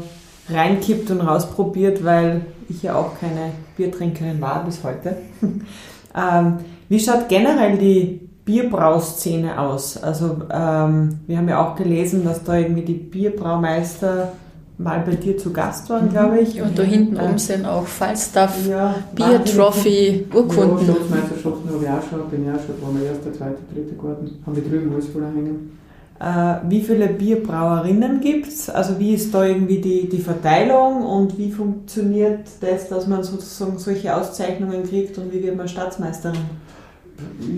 reinkippt und rausprobiert, weil ich ja auch keine Biertrinkerin war bis heute. ähm, wie schaut generell die Bierbrauszene aus? Also ähm, wir haben ja auch gelesen, dass da irgendwie die Bierbraumeister mal bei dir zu Gast waren, glaube ich. Und da hinten Äh, oben sind auch Falstaff, ja, Bier, Trophy, Ja, Urkunden. Staatsmeisterschaften habe ich auch schon, bin ich auch schon, waren wir erster, zweiter, dritter Garten, haben wir drüben alles voll hängen. Äh, wie viele Bierbrauerinnen gibt es? Also wie ist da irgendwie die, die Verteilung und wie funktioniert das, dass man sozusagen solche Auszeichnungen kriegt und wie wird man Staatsmeisterin?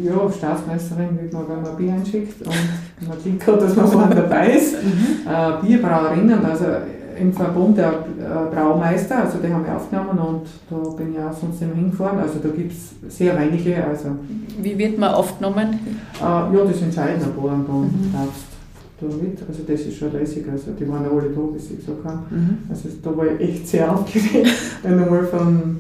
ja, Staatsmeisterin wird man, wenn man Bier einschickt und man Glück hat, dass man vorne dabei ist. Äh, Bierbrauerinnen, also im Verbund der äh, Braumeister, also die haben wir aufgenommen und da bin ich auch sonst immer hingefahren. Also da gibt es sehr wenige. Also, Wie wird man aufgenommen? äh, ja, das entscheiden ein paar und dann darfst du mit. Also das ist schon lässig. Also die waren alle da, bis ich gesagt habe. Mhm. Also da war ich echt sehr aufgeregt, wenn du mal von,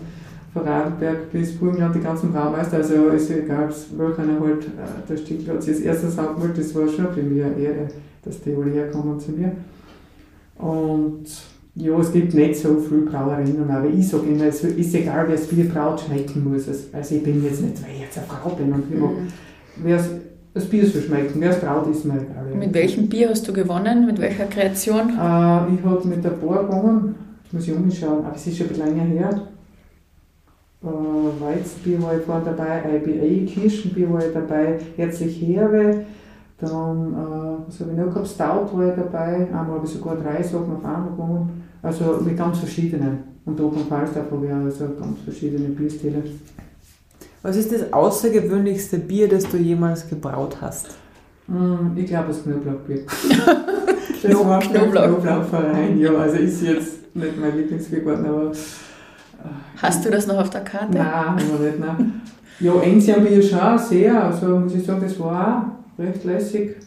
von Radenberg bis Burgenland die ganzen Braumeister, also es gab es welchen halt äh, der Sticklotz als erstes angemeldet, das war schon für mich eine Ehre, dass die alle herkommen zu mir. Und ja, es gibt nicht so viele Brauerinnen, aber ich sage immer, es ist egal, wer das Bier braut, schmecken muss es. Also ich bin jetzt nicht, weil ich jetzt eine Frau bin und ich mag, wer das Bier soll schmecken, wer es braut, ist mir egal. Mit welchem Bier hast du gewonnen? Mit welcher Kreation? Äh, ich habe mit der Bar gewonnen, jetzt muss ich umschauen, aber es ist schon ein bisschen länger her. Äh, Weizenbier war ich vorhin dabei, IBA, Kirschenbier war ich dabei, Herzlich Herbe, dann, äh, was habe ich noch gehabt, Stout war ich dabei, einmal habe ich sogar drei Sachen auf einmal gewonnen, also mit ganz verschiedenen. Und oben im Falstaff habe ich auch also ganz verschiedene Bierstile. Was ist das außergewöhnlichste Bier, das du jemals gebraut hast? Mm, ich glaube, das Knoblauchbier. das war Knoblauch. Knoblauchverein, ja, also ist jetzt nicht mein Lieblingsbier geworden, aber Hast du das noch auf der Karte? Nein, haben wir nicht. Nein. Ja, Enzianbier schon sehr. Also muss ich sagen, das war auch recht lässig.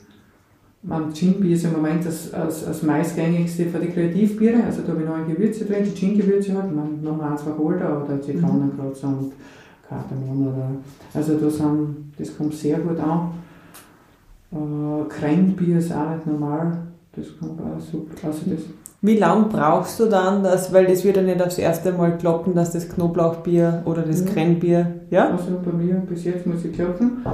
Man, Gin-Bier ist im Moment das, das, das meistgängigste für die Kreativbiere. Also da habe ich neue Gewürze drin, die Gin-Gewürze halt. Man, Nummer eins Wacholder oder Zitronengratz und Kardamom. Oder, also da sind, das kommt sehr gut an. Äh, Kränbier ist auch nicht normal. Das kommt auch super. Also das, Wie lange brauchst du dann das, weil das wird ja nicht aufs erste Mal kloppen, dass das Knoblauchbier oder das. Krennbier, ja? Also bei mir bis jetzt muss ich klopfen.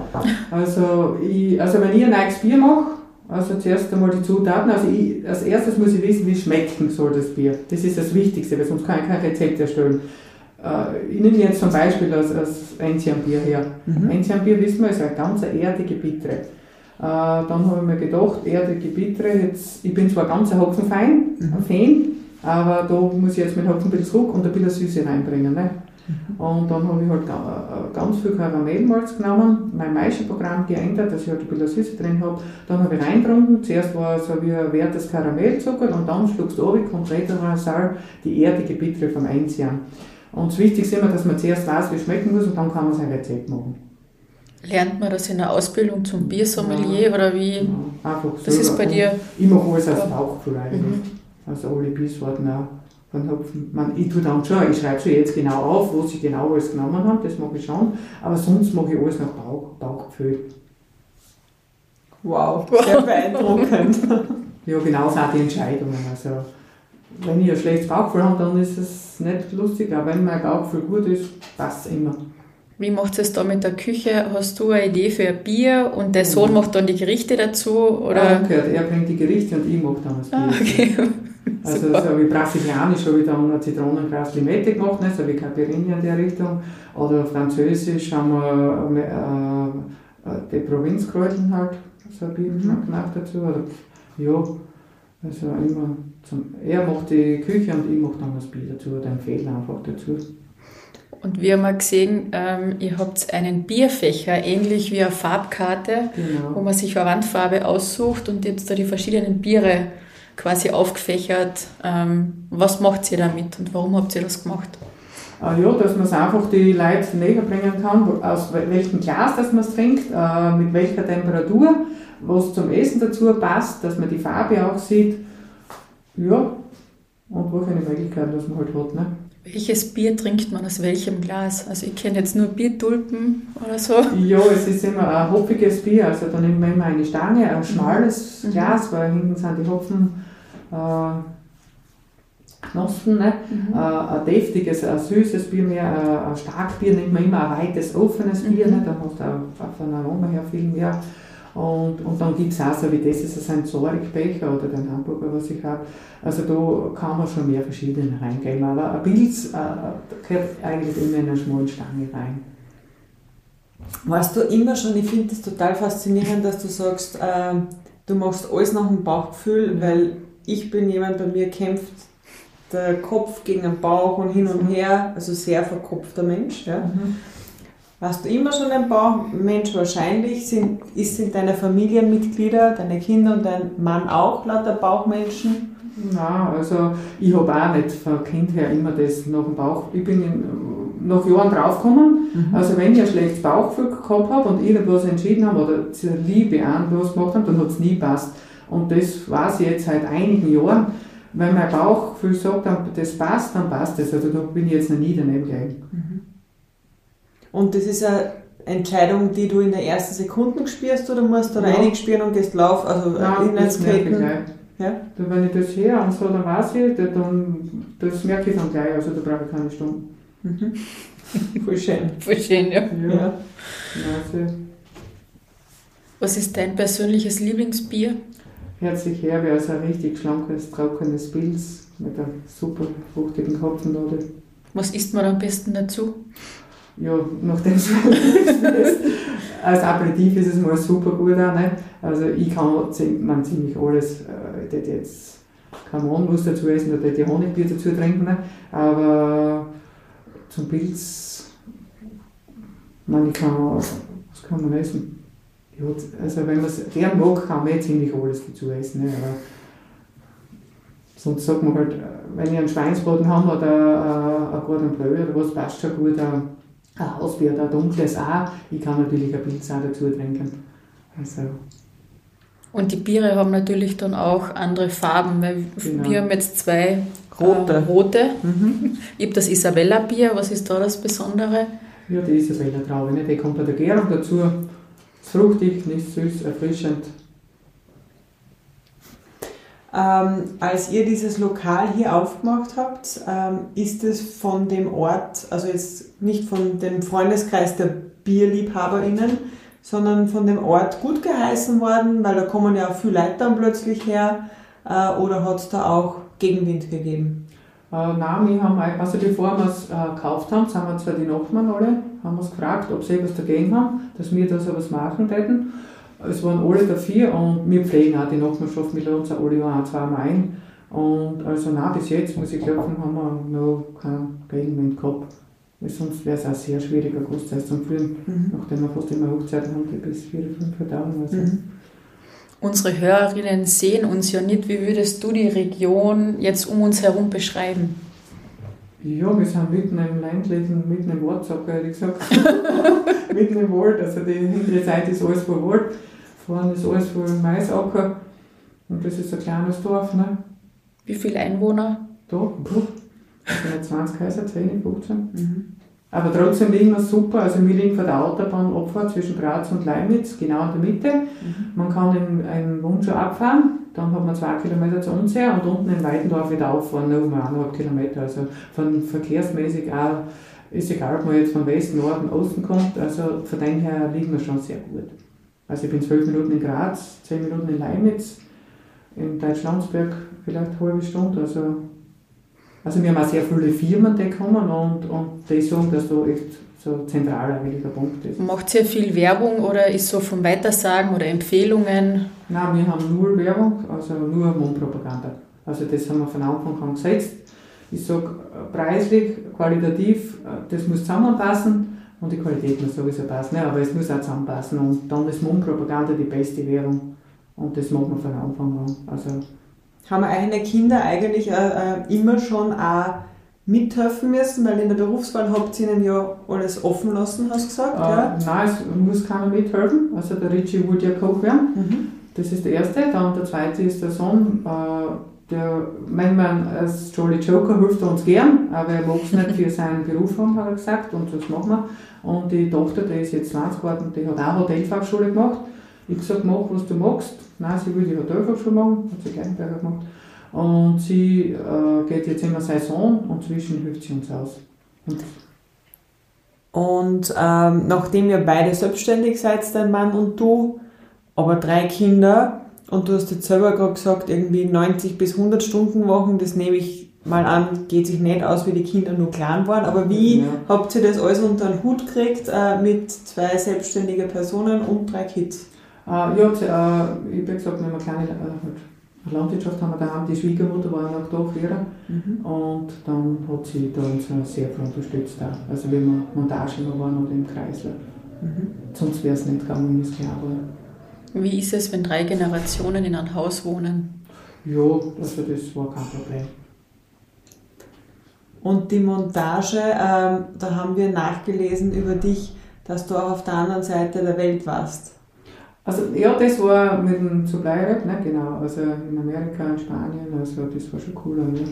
Also, ich, also wenn ich ein neues Bier mache, also zuerst einmal die Zutaten, also ich, als erstes muss ich wissen, wie schmecken soll das Bier. Das ist das Wichtigste, weil sonst kann ich kein Rezept erstellen. Äh, ich nehme jetzt zum Beispiel das, das Enzianbier her. Mhm. Enzianbier, wissen wir, ist eine ganz erdige Bittere. Äh, dann habe ich mir gedacht, erdige Bittere, jetzt, ich bin zwar ganz ein Hopfenfein, ein Fan, aber da muss ich jetzt mit Hopfen ein bisschen zurück und ein bisschen Süße reinbringen. Ne? Und dann habe ich halt äh, ganz viel Karamellmalz genommen, mein Maischeprogramm geändert, dass ich halt ein bisschen Süße drin habe. Dann habe ich reingetrunken, zuerst war es so wie ein wertes Karamellzucker und dann schluckst du runter, kommt Retrasal, die erdige Bittere vom Enzian. Und das Wichtigste ist immer, dass man zuerst weiß, wie es schmecken muss und dann kann man sein Rezept machen. Lernt man das in der Ausbildung zum Biersommelier oder wie? Ja, einfach Das ist bei dir. Ich mache alles aus Bauchgefühl eigentlich. Mhm. Also alle Biersorten auch. Von Hopfen. Man, ich tue dann schon, ich schreibe schon jetzt genau auf, was ich genau alles genommen habe, das mache ich schon. Aber sonst mache ich alles nach Bauch, Bauchgefühl. Wow, sehr beeindruckend. Ja, genau so auch die Entscheidungen. Also, wenn ich ein schlechtes Bauchgefühl habe, dann ist es nicht lustig, aber wenn mein Bauchgefühl gut ist, passt es immer. Wie macht es da mit der Küche? Hast du eine Idee für ein Bier und der Sohn macht dann die Gerichte dazu? Oder? Umgekehrt, er bringt die Gerichte und ich mache dann das Bier. Ah, okay. Also Super. so wie brasilianisch habe ich dann ein Zitronengras Limette gemacht, ne, so wie Caipirinha in der Richtung. Oder französisch haben wir äh, äh, die Provinzkräuteln halt, so ein bisschen Mhm. gemacht dazu. Oder, ja, also immer zum, er macht die Küche und ich mache dann das Bier dazu oder empfehle einfach dazu. Und wir haben auch gesehen, ähm, ihr habt einen Bierfächer, ähnlich wie eine Farbkarte, wo Genau. man sich eine Wandfarbe aussucht und jetzt da die verschiedenen Biere quasi aufgefächert. Ähm, was macht ihr damit und warum habt ihr das gemacht? Äh, ja, dass man es einfach die Leute näher bringen kann, wo- aus wel- welchem Glas man es trinkt, äh, mit welcher Temperatur, was zum Essen dazu passt, dass man die Farbe auch sieht. Ja, und welche Möglichkeiten, dass man halt hat. Ne? Welches Bier trinkt man aus welchem Glas? Also ich kenne jetzt nur Biertulpen oder so. Ja, es ist immer ein hopfiges Bier, also da nimmt man immer eine Stange, ein schmales Mhm. Glas, weil hinten sind die Hopfen äh, Knospen, ne? Mhm. Äh, ein deftiges, ein süßes Bier mehr, äh, ein Starkbier nimmt man immer ein weites, offenes Bier, Mhm. ne? da hast du auch von der Aroma her viel mehr. Und, und dann gibt es auch so wie das, ist ein Zorigbecher oder den Hamburger, was ich habe. Also da kann man schon mehr verschiedene reingeben, aber ein Pilz äh, gehört eigentlich immer in eine schmale Stange rein. Warst du immer schon, ich finde das total faszinierend, dass du sagst, ähm, du machst alles nach dem Bauchgefühl, weil ich bin jemand, bei mir kämpft der Kopf gegen den Bauch und hin und her, also sehr verkopfter Mensch. Ja. Warst du immer schon ein Bauchmensch? Wahrscheinlich sind, ist, sind deine Familienmitglieder, deine Kinder und dein Mann auch lauter Bauchmenschen? Nein, also ich habe auch nicht von Kind her immer das nach dem Bauch. Ich bin in, nach Jahren draufgekommen. Mhm. Also wenn ich ein schlechtes Bauchgefühl gehabt habe und irgendwas entschieden habe oder zur Liebe an was gemacht habe, dann hat es nie passt. Und das weiß ich jetzt seit einigen Jahren. Wenn mein Bauchgefühl sagt, das passt, dann passt es. Also da bin ich jetzt noch nie daneben gegangen. Mhm. Und das ist eine Entscheidung, die du in der ersten Sekunde spürst oder musst du ja. einspüren und gehst lauf, also Nein, Inlineskaten? Ja? Da, wenn ich das her und so, dann weiß ich, dann, das merke ich dann gleich, also da brauche ich keine Stunde. Mhm. Voll schön. Voll schön, ja. ja. ja. Was ist dein persönliches Lieblingsbier? Herzlich herbe, also ein richtig schlankes, trockenes Pilz mit einer super fruchtigen Kopfnode. Was isst man am besten dazu? Ja, nachdem es als Aperitif ist es mal super gut auch, ne? Also ich kann man ziemlich alles, äh, ich hätte jetzt kein Mohnwurst dazu essen oder die Honigbier dazu trinken, ne? aber zum Pilz, man, ich kann, was kann man essen? Ja, also wenn man es gern mag, kann man ziemlich alles dazu essen, ne? aber sonst sagt man halt, wenn ich einen Schweinsbraten habe oder äh, einen guten Blöd oder was, passt schon gut, äh, ein Hausbier ein dunkles auch. Ich kann natürlich ein Pilz auch dazu trinken. Also. Und die Biere haben natürlich dann auch andere Farben, weil genau. wir haben jetzt zwei rote. Äh, rote. Mhm. Ich habe das Isabella-Bier, was ist da das Besondere? Ja, die Isabella-Traube, ne? die kommt bei der Gärung dazu. Fruchtig, nicht süß, erfrischend. Ähm, als ihr dieses Lokal hier aufgemacht habt, ähm, ist es von dem Ort, also jetzt nicht von dem Freundeskreis der BierliebhaberInnen, sondern von dem Ort gut geheißen worden, weil da kommen ja auch viele Leute dann plötzlich her, äh, oder hat es da auch Gegenwind gegeben? Äh, nein, wir haben, also bevor wir es äh, gekauft haben, sind wir zwar die Nachbarn alle, haben uns gefragt, ob sie was dagegen haben, dass wir da so was machen täten. Es waren alle dafür und wir pflegen auch die Nachbarschaft, wir laden uns auch alle Jahre ein, zweimal ein. Und also nein, bis jetzt, muss ich glauben, haben wir noch keinen Gegenwind gehabt. Weil sonst wäre es auch sehr schwierig, eine Großzeit zu führen, mhm. nachdem wir fast immer Hochzeiten haben, die bis vier, fünf Tage. Also. Mhm. Unsere Hörerinnen sehen uns ja nicht. Wie würdest du die Region jetzt um uns herum beschreiben? Ja, wir sind mitten im ländlichen, mitten im Waldsack, hätte ich gesagt. mitten im Wald, also die hintere Seite ist alles voll Wald. Vorne ist alles voll Maisacker. Und das ist ein kleines Dorf. Ne? Wie viele Einwohner? Da, puh, also 20 Häuser, 10, 15. Mhm. Aber trotzdem liegen wir super. Also wir liegen vor der Autobahnabfahrt zwischen Graz und Leimitz, genau in der Mitte. Mhm. Man kann in, in Wunschau abfahren, dann hat man zwei Kilometer zu uns her und unten in Weidendorf wieder auffahren, noch um eineinhalb Kilometer. Also von verkehrsmäßig auch, ist egal, ob man jetzt von Westen, Norden, Osten kommt. Also von dem her liegen wir schon sehr gut. Also ich bin zwölf Minuten in Graz, zehn Minuten in Leimitz, in Deutschlandsberg vielleicht eine halbe Stunde. Also also wir haben auch sehr viele Firmen, die kommen und, und die sagen, dass da echt so zentral eigentlich ein Punkt ist. Macht sehr viel Werbung oder ist so vom Weitersagen oder Empfehlungen? Nein, wir haben null Werbung, also nur Mundpropaganda. Also das haben wir von Anfang an gesetzt. Ich sage, preislich, qualitativ, das muss zusammenpassen und die Qualität muss sowieso passen, aber es muss auch zusammenpassen und dann ist Mundpropaganda die beste Währung und das machen wir von Anfang an. Also haben eigene Kinder eigentlich äh, äh, immer schon auch mithelfen müssen, weil in der Berufswahl habt ihr ihnen ja alles offen lassen, hast du gesagt? Äh, ja? Nein, es muss keiner mithelfen. Also der Richie wollte ja Koch werden. Mhm. Das ist der erste. Dann der zweite ist der Sohn. Äh, der, mein Mann als Jolly Joker hilft er uns gern, aber er mag es nicht für seinen Beruf haben, hat er gesagt, und das machen wir. Und die Tochter, die ist jetzt 20 geworden, die hat auch Hotelfachschule gemacht. Ich habe gesagt, mach was du magst. Nein, sie will die Hotelfachschule machen, hat sie Gleichberger gemacht. Und sie äh, geht jetzt immer Saison und zwischen hilft sie uns aus. Und, und ähm, nachdem ihr beide selbstständig seid, dein Mann und du, aber drei Kinder, und du hast jetzt selber gerade gesagt, irgendwie 90 bis 100 Stunden Wochen, das nehme ich mal an, geht sich nicht aus, wie die Kinder nur klein waren. Aber wie ja. habt ihr das alles unter den Hut gekriegt äh, mit zwei selbstständigen Personen und drei Kids? Äh, ja, äh, ich habe gesagt, wenn wir kleine, äh, Landwirtschaft haben wir daheim. Die Schwiegermutter war noch da früher. Mhm. Und dann hat sie da uns auch sehr viel unterstützt. Auch. Also wenn wir Montagen waren oder im Kreisler. Mhm. Sonst wäre es nicht gegangen, es klar war. Wie ist es, wenn drei Generationen in einem Haus wohnen? Ja, also das war kein Problem. Und die Montage, ähm, da haben wir nachgelesen über dich, dass du auch auf der anderen Seite der Welt warst. Also ja, das war mit dem Supply-Rap, ne, genau. Also in Amerika, in Spanien, also das war schon cool. Ja.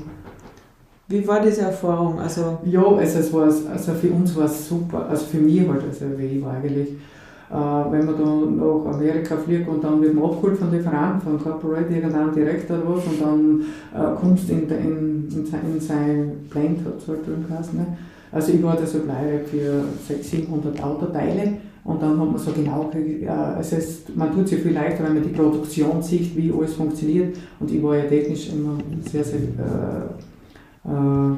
Wie war diese Erfahrung? Also, Ja, also, es war, also für uns war es super, also für mich halt, also wie ich war eigentlich, wenn man dann nach Amerika fliegt und dann wird man abgeholt von Lieferanten, von Corporate irgendeinem direkt oder was und dann äh, kommst in, in, in, sein, in sein Plant, hat es halt drüben geheißen, ne? Also ich war da so bleibe für 600, 700 Autoteile und dann hat man so genau, äh, also es, man tut sich viel leichter, wenn man die Produktion sieht, wie alles funktioniert und ich war ja technisch immer sehr, sehr äh, äh,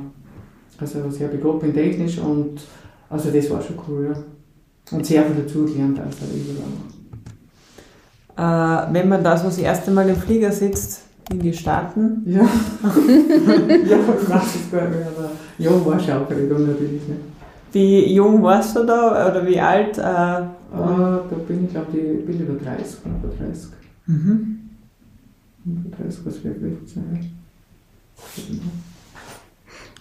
also sehr begabt bin technisch und also das war schon cool, ja. Und sehr viel dazu gelernt, also überall. äh, wenn man da so das erste Mal im Flieger sitzt, in die Staaten, Ja. ja, ich weiß es gar nicht mehr, aber ja, war schon Aufregung natürlich. Ne? wie jung warst du da oder wie alt? Äh, Äh, da bin ich, glaube ich, bin über 30, über 30. mhm. Über 30, was wäre gewesen sein.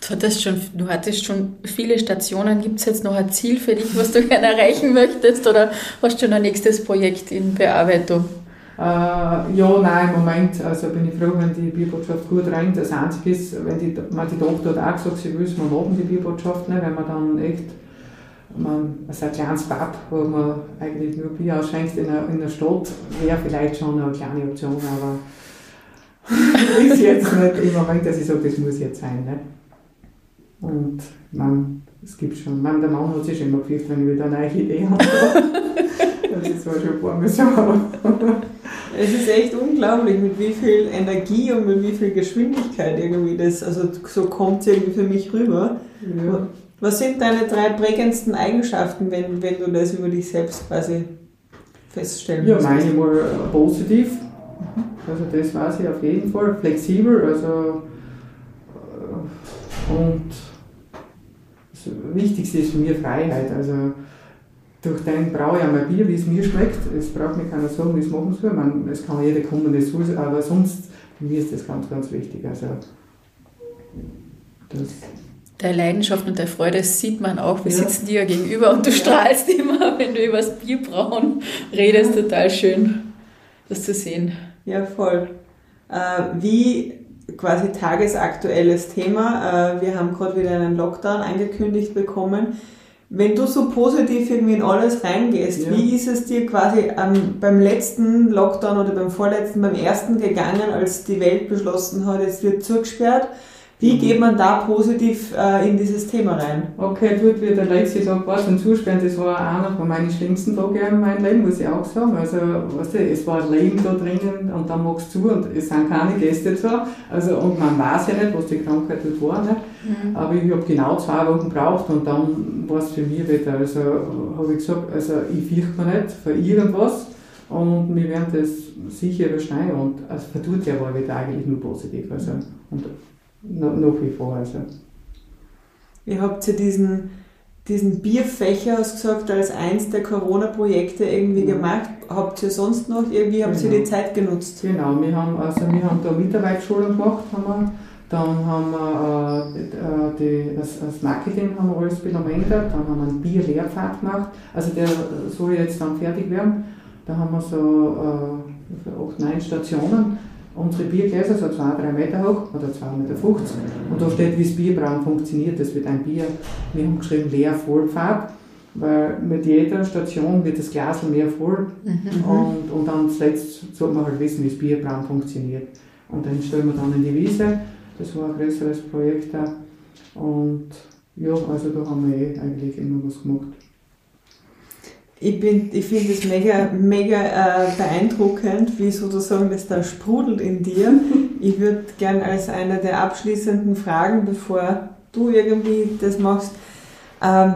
Du hattest schon, du hattest schon viele Stationen. Gibt es jetzt noch ein Ziel für dich, was du gerne erreichen möchtest? Oder hast du schon ein nächstes Projekt in Bearbeitung? Äh, ja, nein, im Moment also bin ich froh, wenn die Bierbotschaft gut rennt. Das Einzige ist, wenn die, man die Tochter hat auch gesagt, sie will es mal haben, die Bierbotschaft, ne, wenn man dann echt, man, also ein kleines Pub, wo man eigentlich nur Bier ausschenkt in einer, in einer Stadt, wäre vielleicht schon eine kleine Option, aber ist jetzt nicht im Moment, dass ich sage, das muss jetzt sein. Ne? Und man, es gibt schon, man, der Mann hat sich schon immer gefragt, wenn ich wieder eine neue Idee habe. das war schon ein paar Mal so. Es ist echt unglaublich, mit wie viel Energie und mit wie viel Geschwindigkeit irgendwie das, also so kommt es irgendwie für mich rüber. Ja. Was sind deine drei prägendsten Eigenschaften, wenn, wenn du das über dich selbst quasi feststellen Ja, musst? meine mal äh, positiv. Also das weiß ich auf jeden Fall. Flexibel, also äh, und Wichtigste ist für mich Freiheit. Also durch den brauche ich einmal Bier, wie es mir schmeckt. Es braucht mir keiner sagen, wie es machen soll. Man, es kann jeder kommen, das soll, aber sonst für mich ist das ganz, ganz wichtig. Also das Deine Leidenschaft und deine Freude das sieht man auch. Wir Ja. sitzen dir ja gegenüber und du strahlst immer, wenn du über das Bierbrauen redest. Total schön, das zu sehen. Ja, voll. Äh, wie quasi tagesaktuelles Thema, äh, wir haben gerade wieder einen Lockdown angekündigt bekommen. Wenn du so positiv irgendwie in alles reingehst, Ja. wie ist es dir quasi ähm, beim letzten Lockdown oder beim vorletzten, beim ersten gegangen, als die Welt beschlossen hat, es wird zugesperrt? Wie Mhm. geht man da positiv äh, in dieses Thema rein? Okay, gut, wie der letzte Tag war zum Zusperren, das war einer von meinen schlimmsten Tagen in meinem Leben, muss ich auch sagen. Also, weißt du, es war Leben da drinnen und dann machst du zu und es sind keine Gäste da. Also, und man weiß ja nicht, was die Krankheit dort war. Nicht? Aber ich habe genau zwei Wochen gebraucht und dann war es für mich wieder. Also, habe ich gesagt, also ich fürchte mich nicht für irgendwas und wir werden das sicher überschneiden. Und also, verdammt ja war wieder eigentlich nur positiv. Also, und noch, noch wie vor. Also. Ihr habt ja diesen, diesen Bierfächer, hast gesagt, als eins der Corona-Projekte irgendwie Mhm. gemacht. Habt ihr sonst noch irgendwie, habt ihr Genau. die Zeit genutzt? Genau, wir haben, also wir haben da Mitarbeitsschulung gemacht, haben wir. dann haben wir äh, äh, die, das, das Marketing haben wir alles verändert, dann haben wir einen Bierlehrpfad gemacht, also der soll jetzt dann fertig werden. Da haben wir so äh, acht, neun Stationen. Unsere Biergläser so 2, 3 Meter hoch oder 2,50 Meter. Und da steht, wie das Bierbrauen funktioniert. Das wird ein Bier, wir haben geschrieben leer Vollpfad, weil mit jeder Station wird das Glas mehr voll Mhm. und, und dann zuletzt sollte man halt wissen, wie das Bierbrauen funktioniert. Und dann stellen wir dann in die Wiese. Das war ein größeres Projekt da. Und ja, also da haben wir eh eigentlich immer was gemacht. Ich, bin- ich finde es mega, mega äh, beeindruckend, wie sozusagen das da sprudelt in dir. Ich würde gern als eine der abschließenden Fragen, bevor du irgendwie das machst, ähm,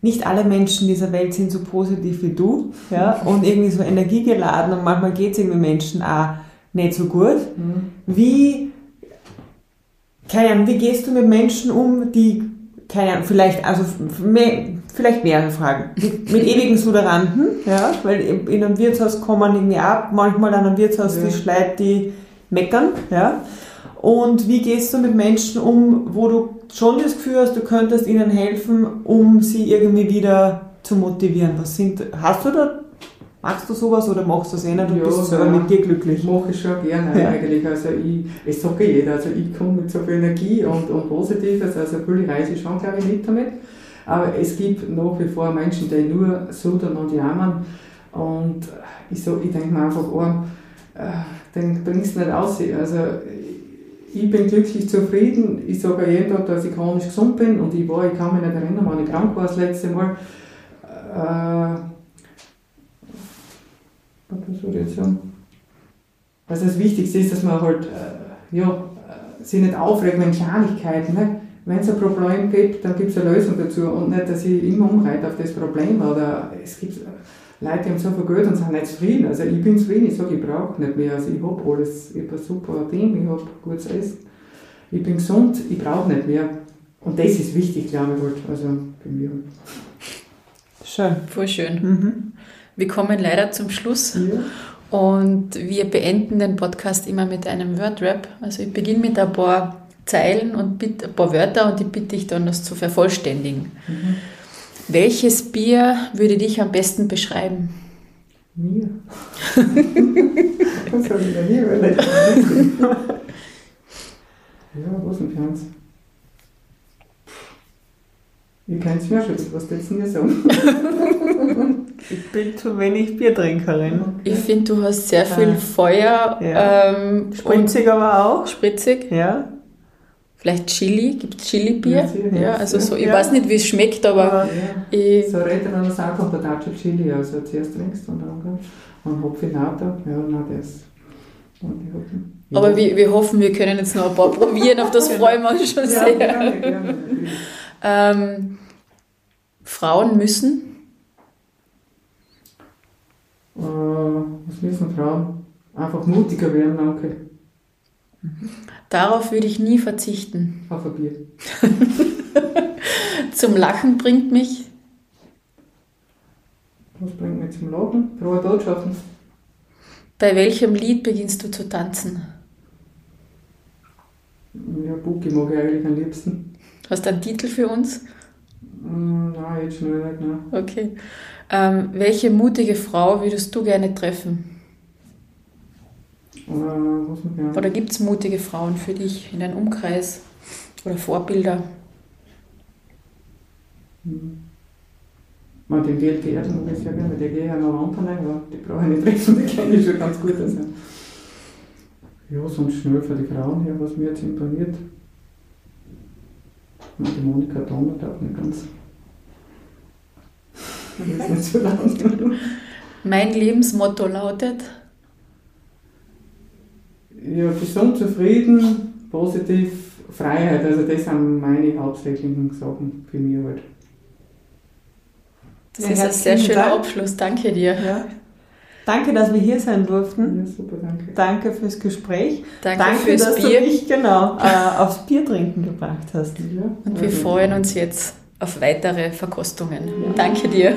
nicht alle Menschen dieser Welt sind so positiv wie du ja, und irgendwie so energiegeladen und manchmal geht es irgendwie Menschen auch nicht so gut. Mhm. Wie, keine Ahnung, wie gehst du mit Menschen um, die, keine Ahnung, vielleicht, also mehr, vielleicht mehrere Fragen. Mit, mit ewigen Suderanten, ja, weil in in einem Wirtshaus kommen irgendwie ab, manchmal an einem Wirtshaustisch Ja. Leute, die meckern, ja. Und wie gehst du mit Menschen um, wo du schon das Gefühl hast, du könntest ihnen helfen, um sie irgendwie wieder zu motivieren? Was sind, hast du da, magst du sowas oder machst du es eh nicht und Ja, bist selber ja. mit dir Ich glücklich? mache es schon gerne Ja. eigentlich. Also ich, es sagt ja jeder, also ich komme mit so viel Energie und, und Positives, also viele reise ich schon, glaube ich, mit damit. Aber es gibt nach wie vor Menschen, die nur sudern und jammern. Und ich, so, ich denke mir einfach, oh, äh, den bringst du nicht aus. Also ich bin glücklich zufrieden. Ich sage jeden Tag, dass ich chronisch gesund bin und ich war, ich kann mich nicht erinnern, wann ich krank war das letzte Mal. Äh, was soll ich jetzt sagen? Also das Wichtigste ist, dass man halt äh, ja, äh, sich nicht aufregt wegen Kleinigkeiten. Ne? Wenn es ein Problem gibt, dann gibt es eine Lösung dazu und nicht, dass ich immer umreite auf das Problem. Oder es gibt Leute, die haben so viel Geld und sind nicht zufrieden. Also ich bin zufrieden, ich sage, ich brauche nicht mehr. Also ich habe alles, ich habe ein super Team, ich habe gutes Essen, ich bin gesund, ich brauche nicht mehr. Und das ist wichtig, glaube ich, halt. also bei mir. Halt. Schön. Voll schön. Mhm. Wir kommen leider zum Schluss Ja. und wir beenden den Podcast immer mit einem Wordrap. Also ich beginne mit ein paar Zeilen und bitte, ein paar Wörter und ich bitte dich dann, das zu vervollständigen. Mhm. Welches Bier würde dich am besten beschreiben? Mir. was habe ich denn hier überlegt? ja, was im Fernsehen? Ihr kennt es mir schon, was willst du mir sagen? Ich bin zu wenig Biertrinkerin. Ich finde, du hast sehr viel Ah. Feuer Ja. ähm, Spritzig aber auch. spritzig. Ja. Vielleicht Chili, gibt es Chili-Bier? Ja, also so, ich Ja. weiß nicht, wie es schmeckt, aber Ja. ich, So redet man das auch von Patacho Chili, also zuerst trinkst und dann und Hopfinato, ja, nein, das. Und die Hopfen. Aber wir, wir hoffen, wir können jetzt noch ein paar probieren, auf das freuen wir uns schon ja, sehr. gerne, gerne. Ähm, Frauen müssen, Äh, was müssen Frauen? Einfach mutiger werden, danke. Darauf würde ich nie verzichten. Auf ein Bier. Zum Lachen bringt mich, Was bringt mich zum Lachen? Frohe Botschaften. bei welchem Lied beginnst du zu tanzen? Ja, Buki mag ich eigentlich am liebsten. Hast du einen Titel für uns? Mm, nein, jetzt schnell nicht, nein. Okay. Ähm, welche mutige Frau würdest du gerne treffen? Äh, was noch gerne? Oder gibt es mutige Frauen für dich in deinem Umkreis? Oder Vorbilder? Man, den Geld geehrt ich sehr gerne, der geht ja noch Rampen rein, aber die brauche ich nicht treffen, die kenne ich schon ganz gut. Also. Ja, sonst schnell für die Frauen her, was mir jetzt imponiert. Ja, die Monika Donner auch nicht ganz. Das ist nicht so lang. Mein Lebensmotto lautet, Ja, gesund, zufrieden, positiv, Freiheit. Also das sind meine hauptsächlichen Sachen für mich halt. das Ja, ist ein sehr schöner Dank. Abschluss. Danke dir. Ja. Danke, dass wir hier sein durften. Ja, super, danke. Danke fürs Gespräch. Danke, Danke, fürs dass Bier. du mich genau äh, aufs Bier trinken gebracht hast. Ja, Und wir freuen uns jetzt auf weitere Verkostungen. Danke dir.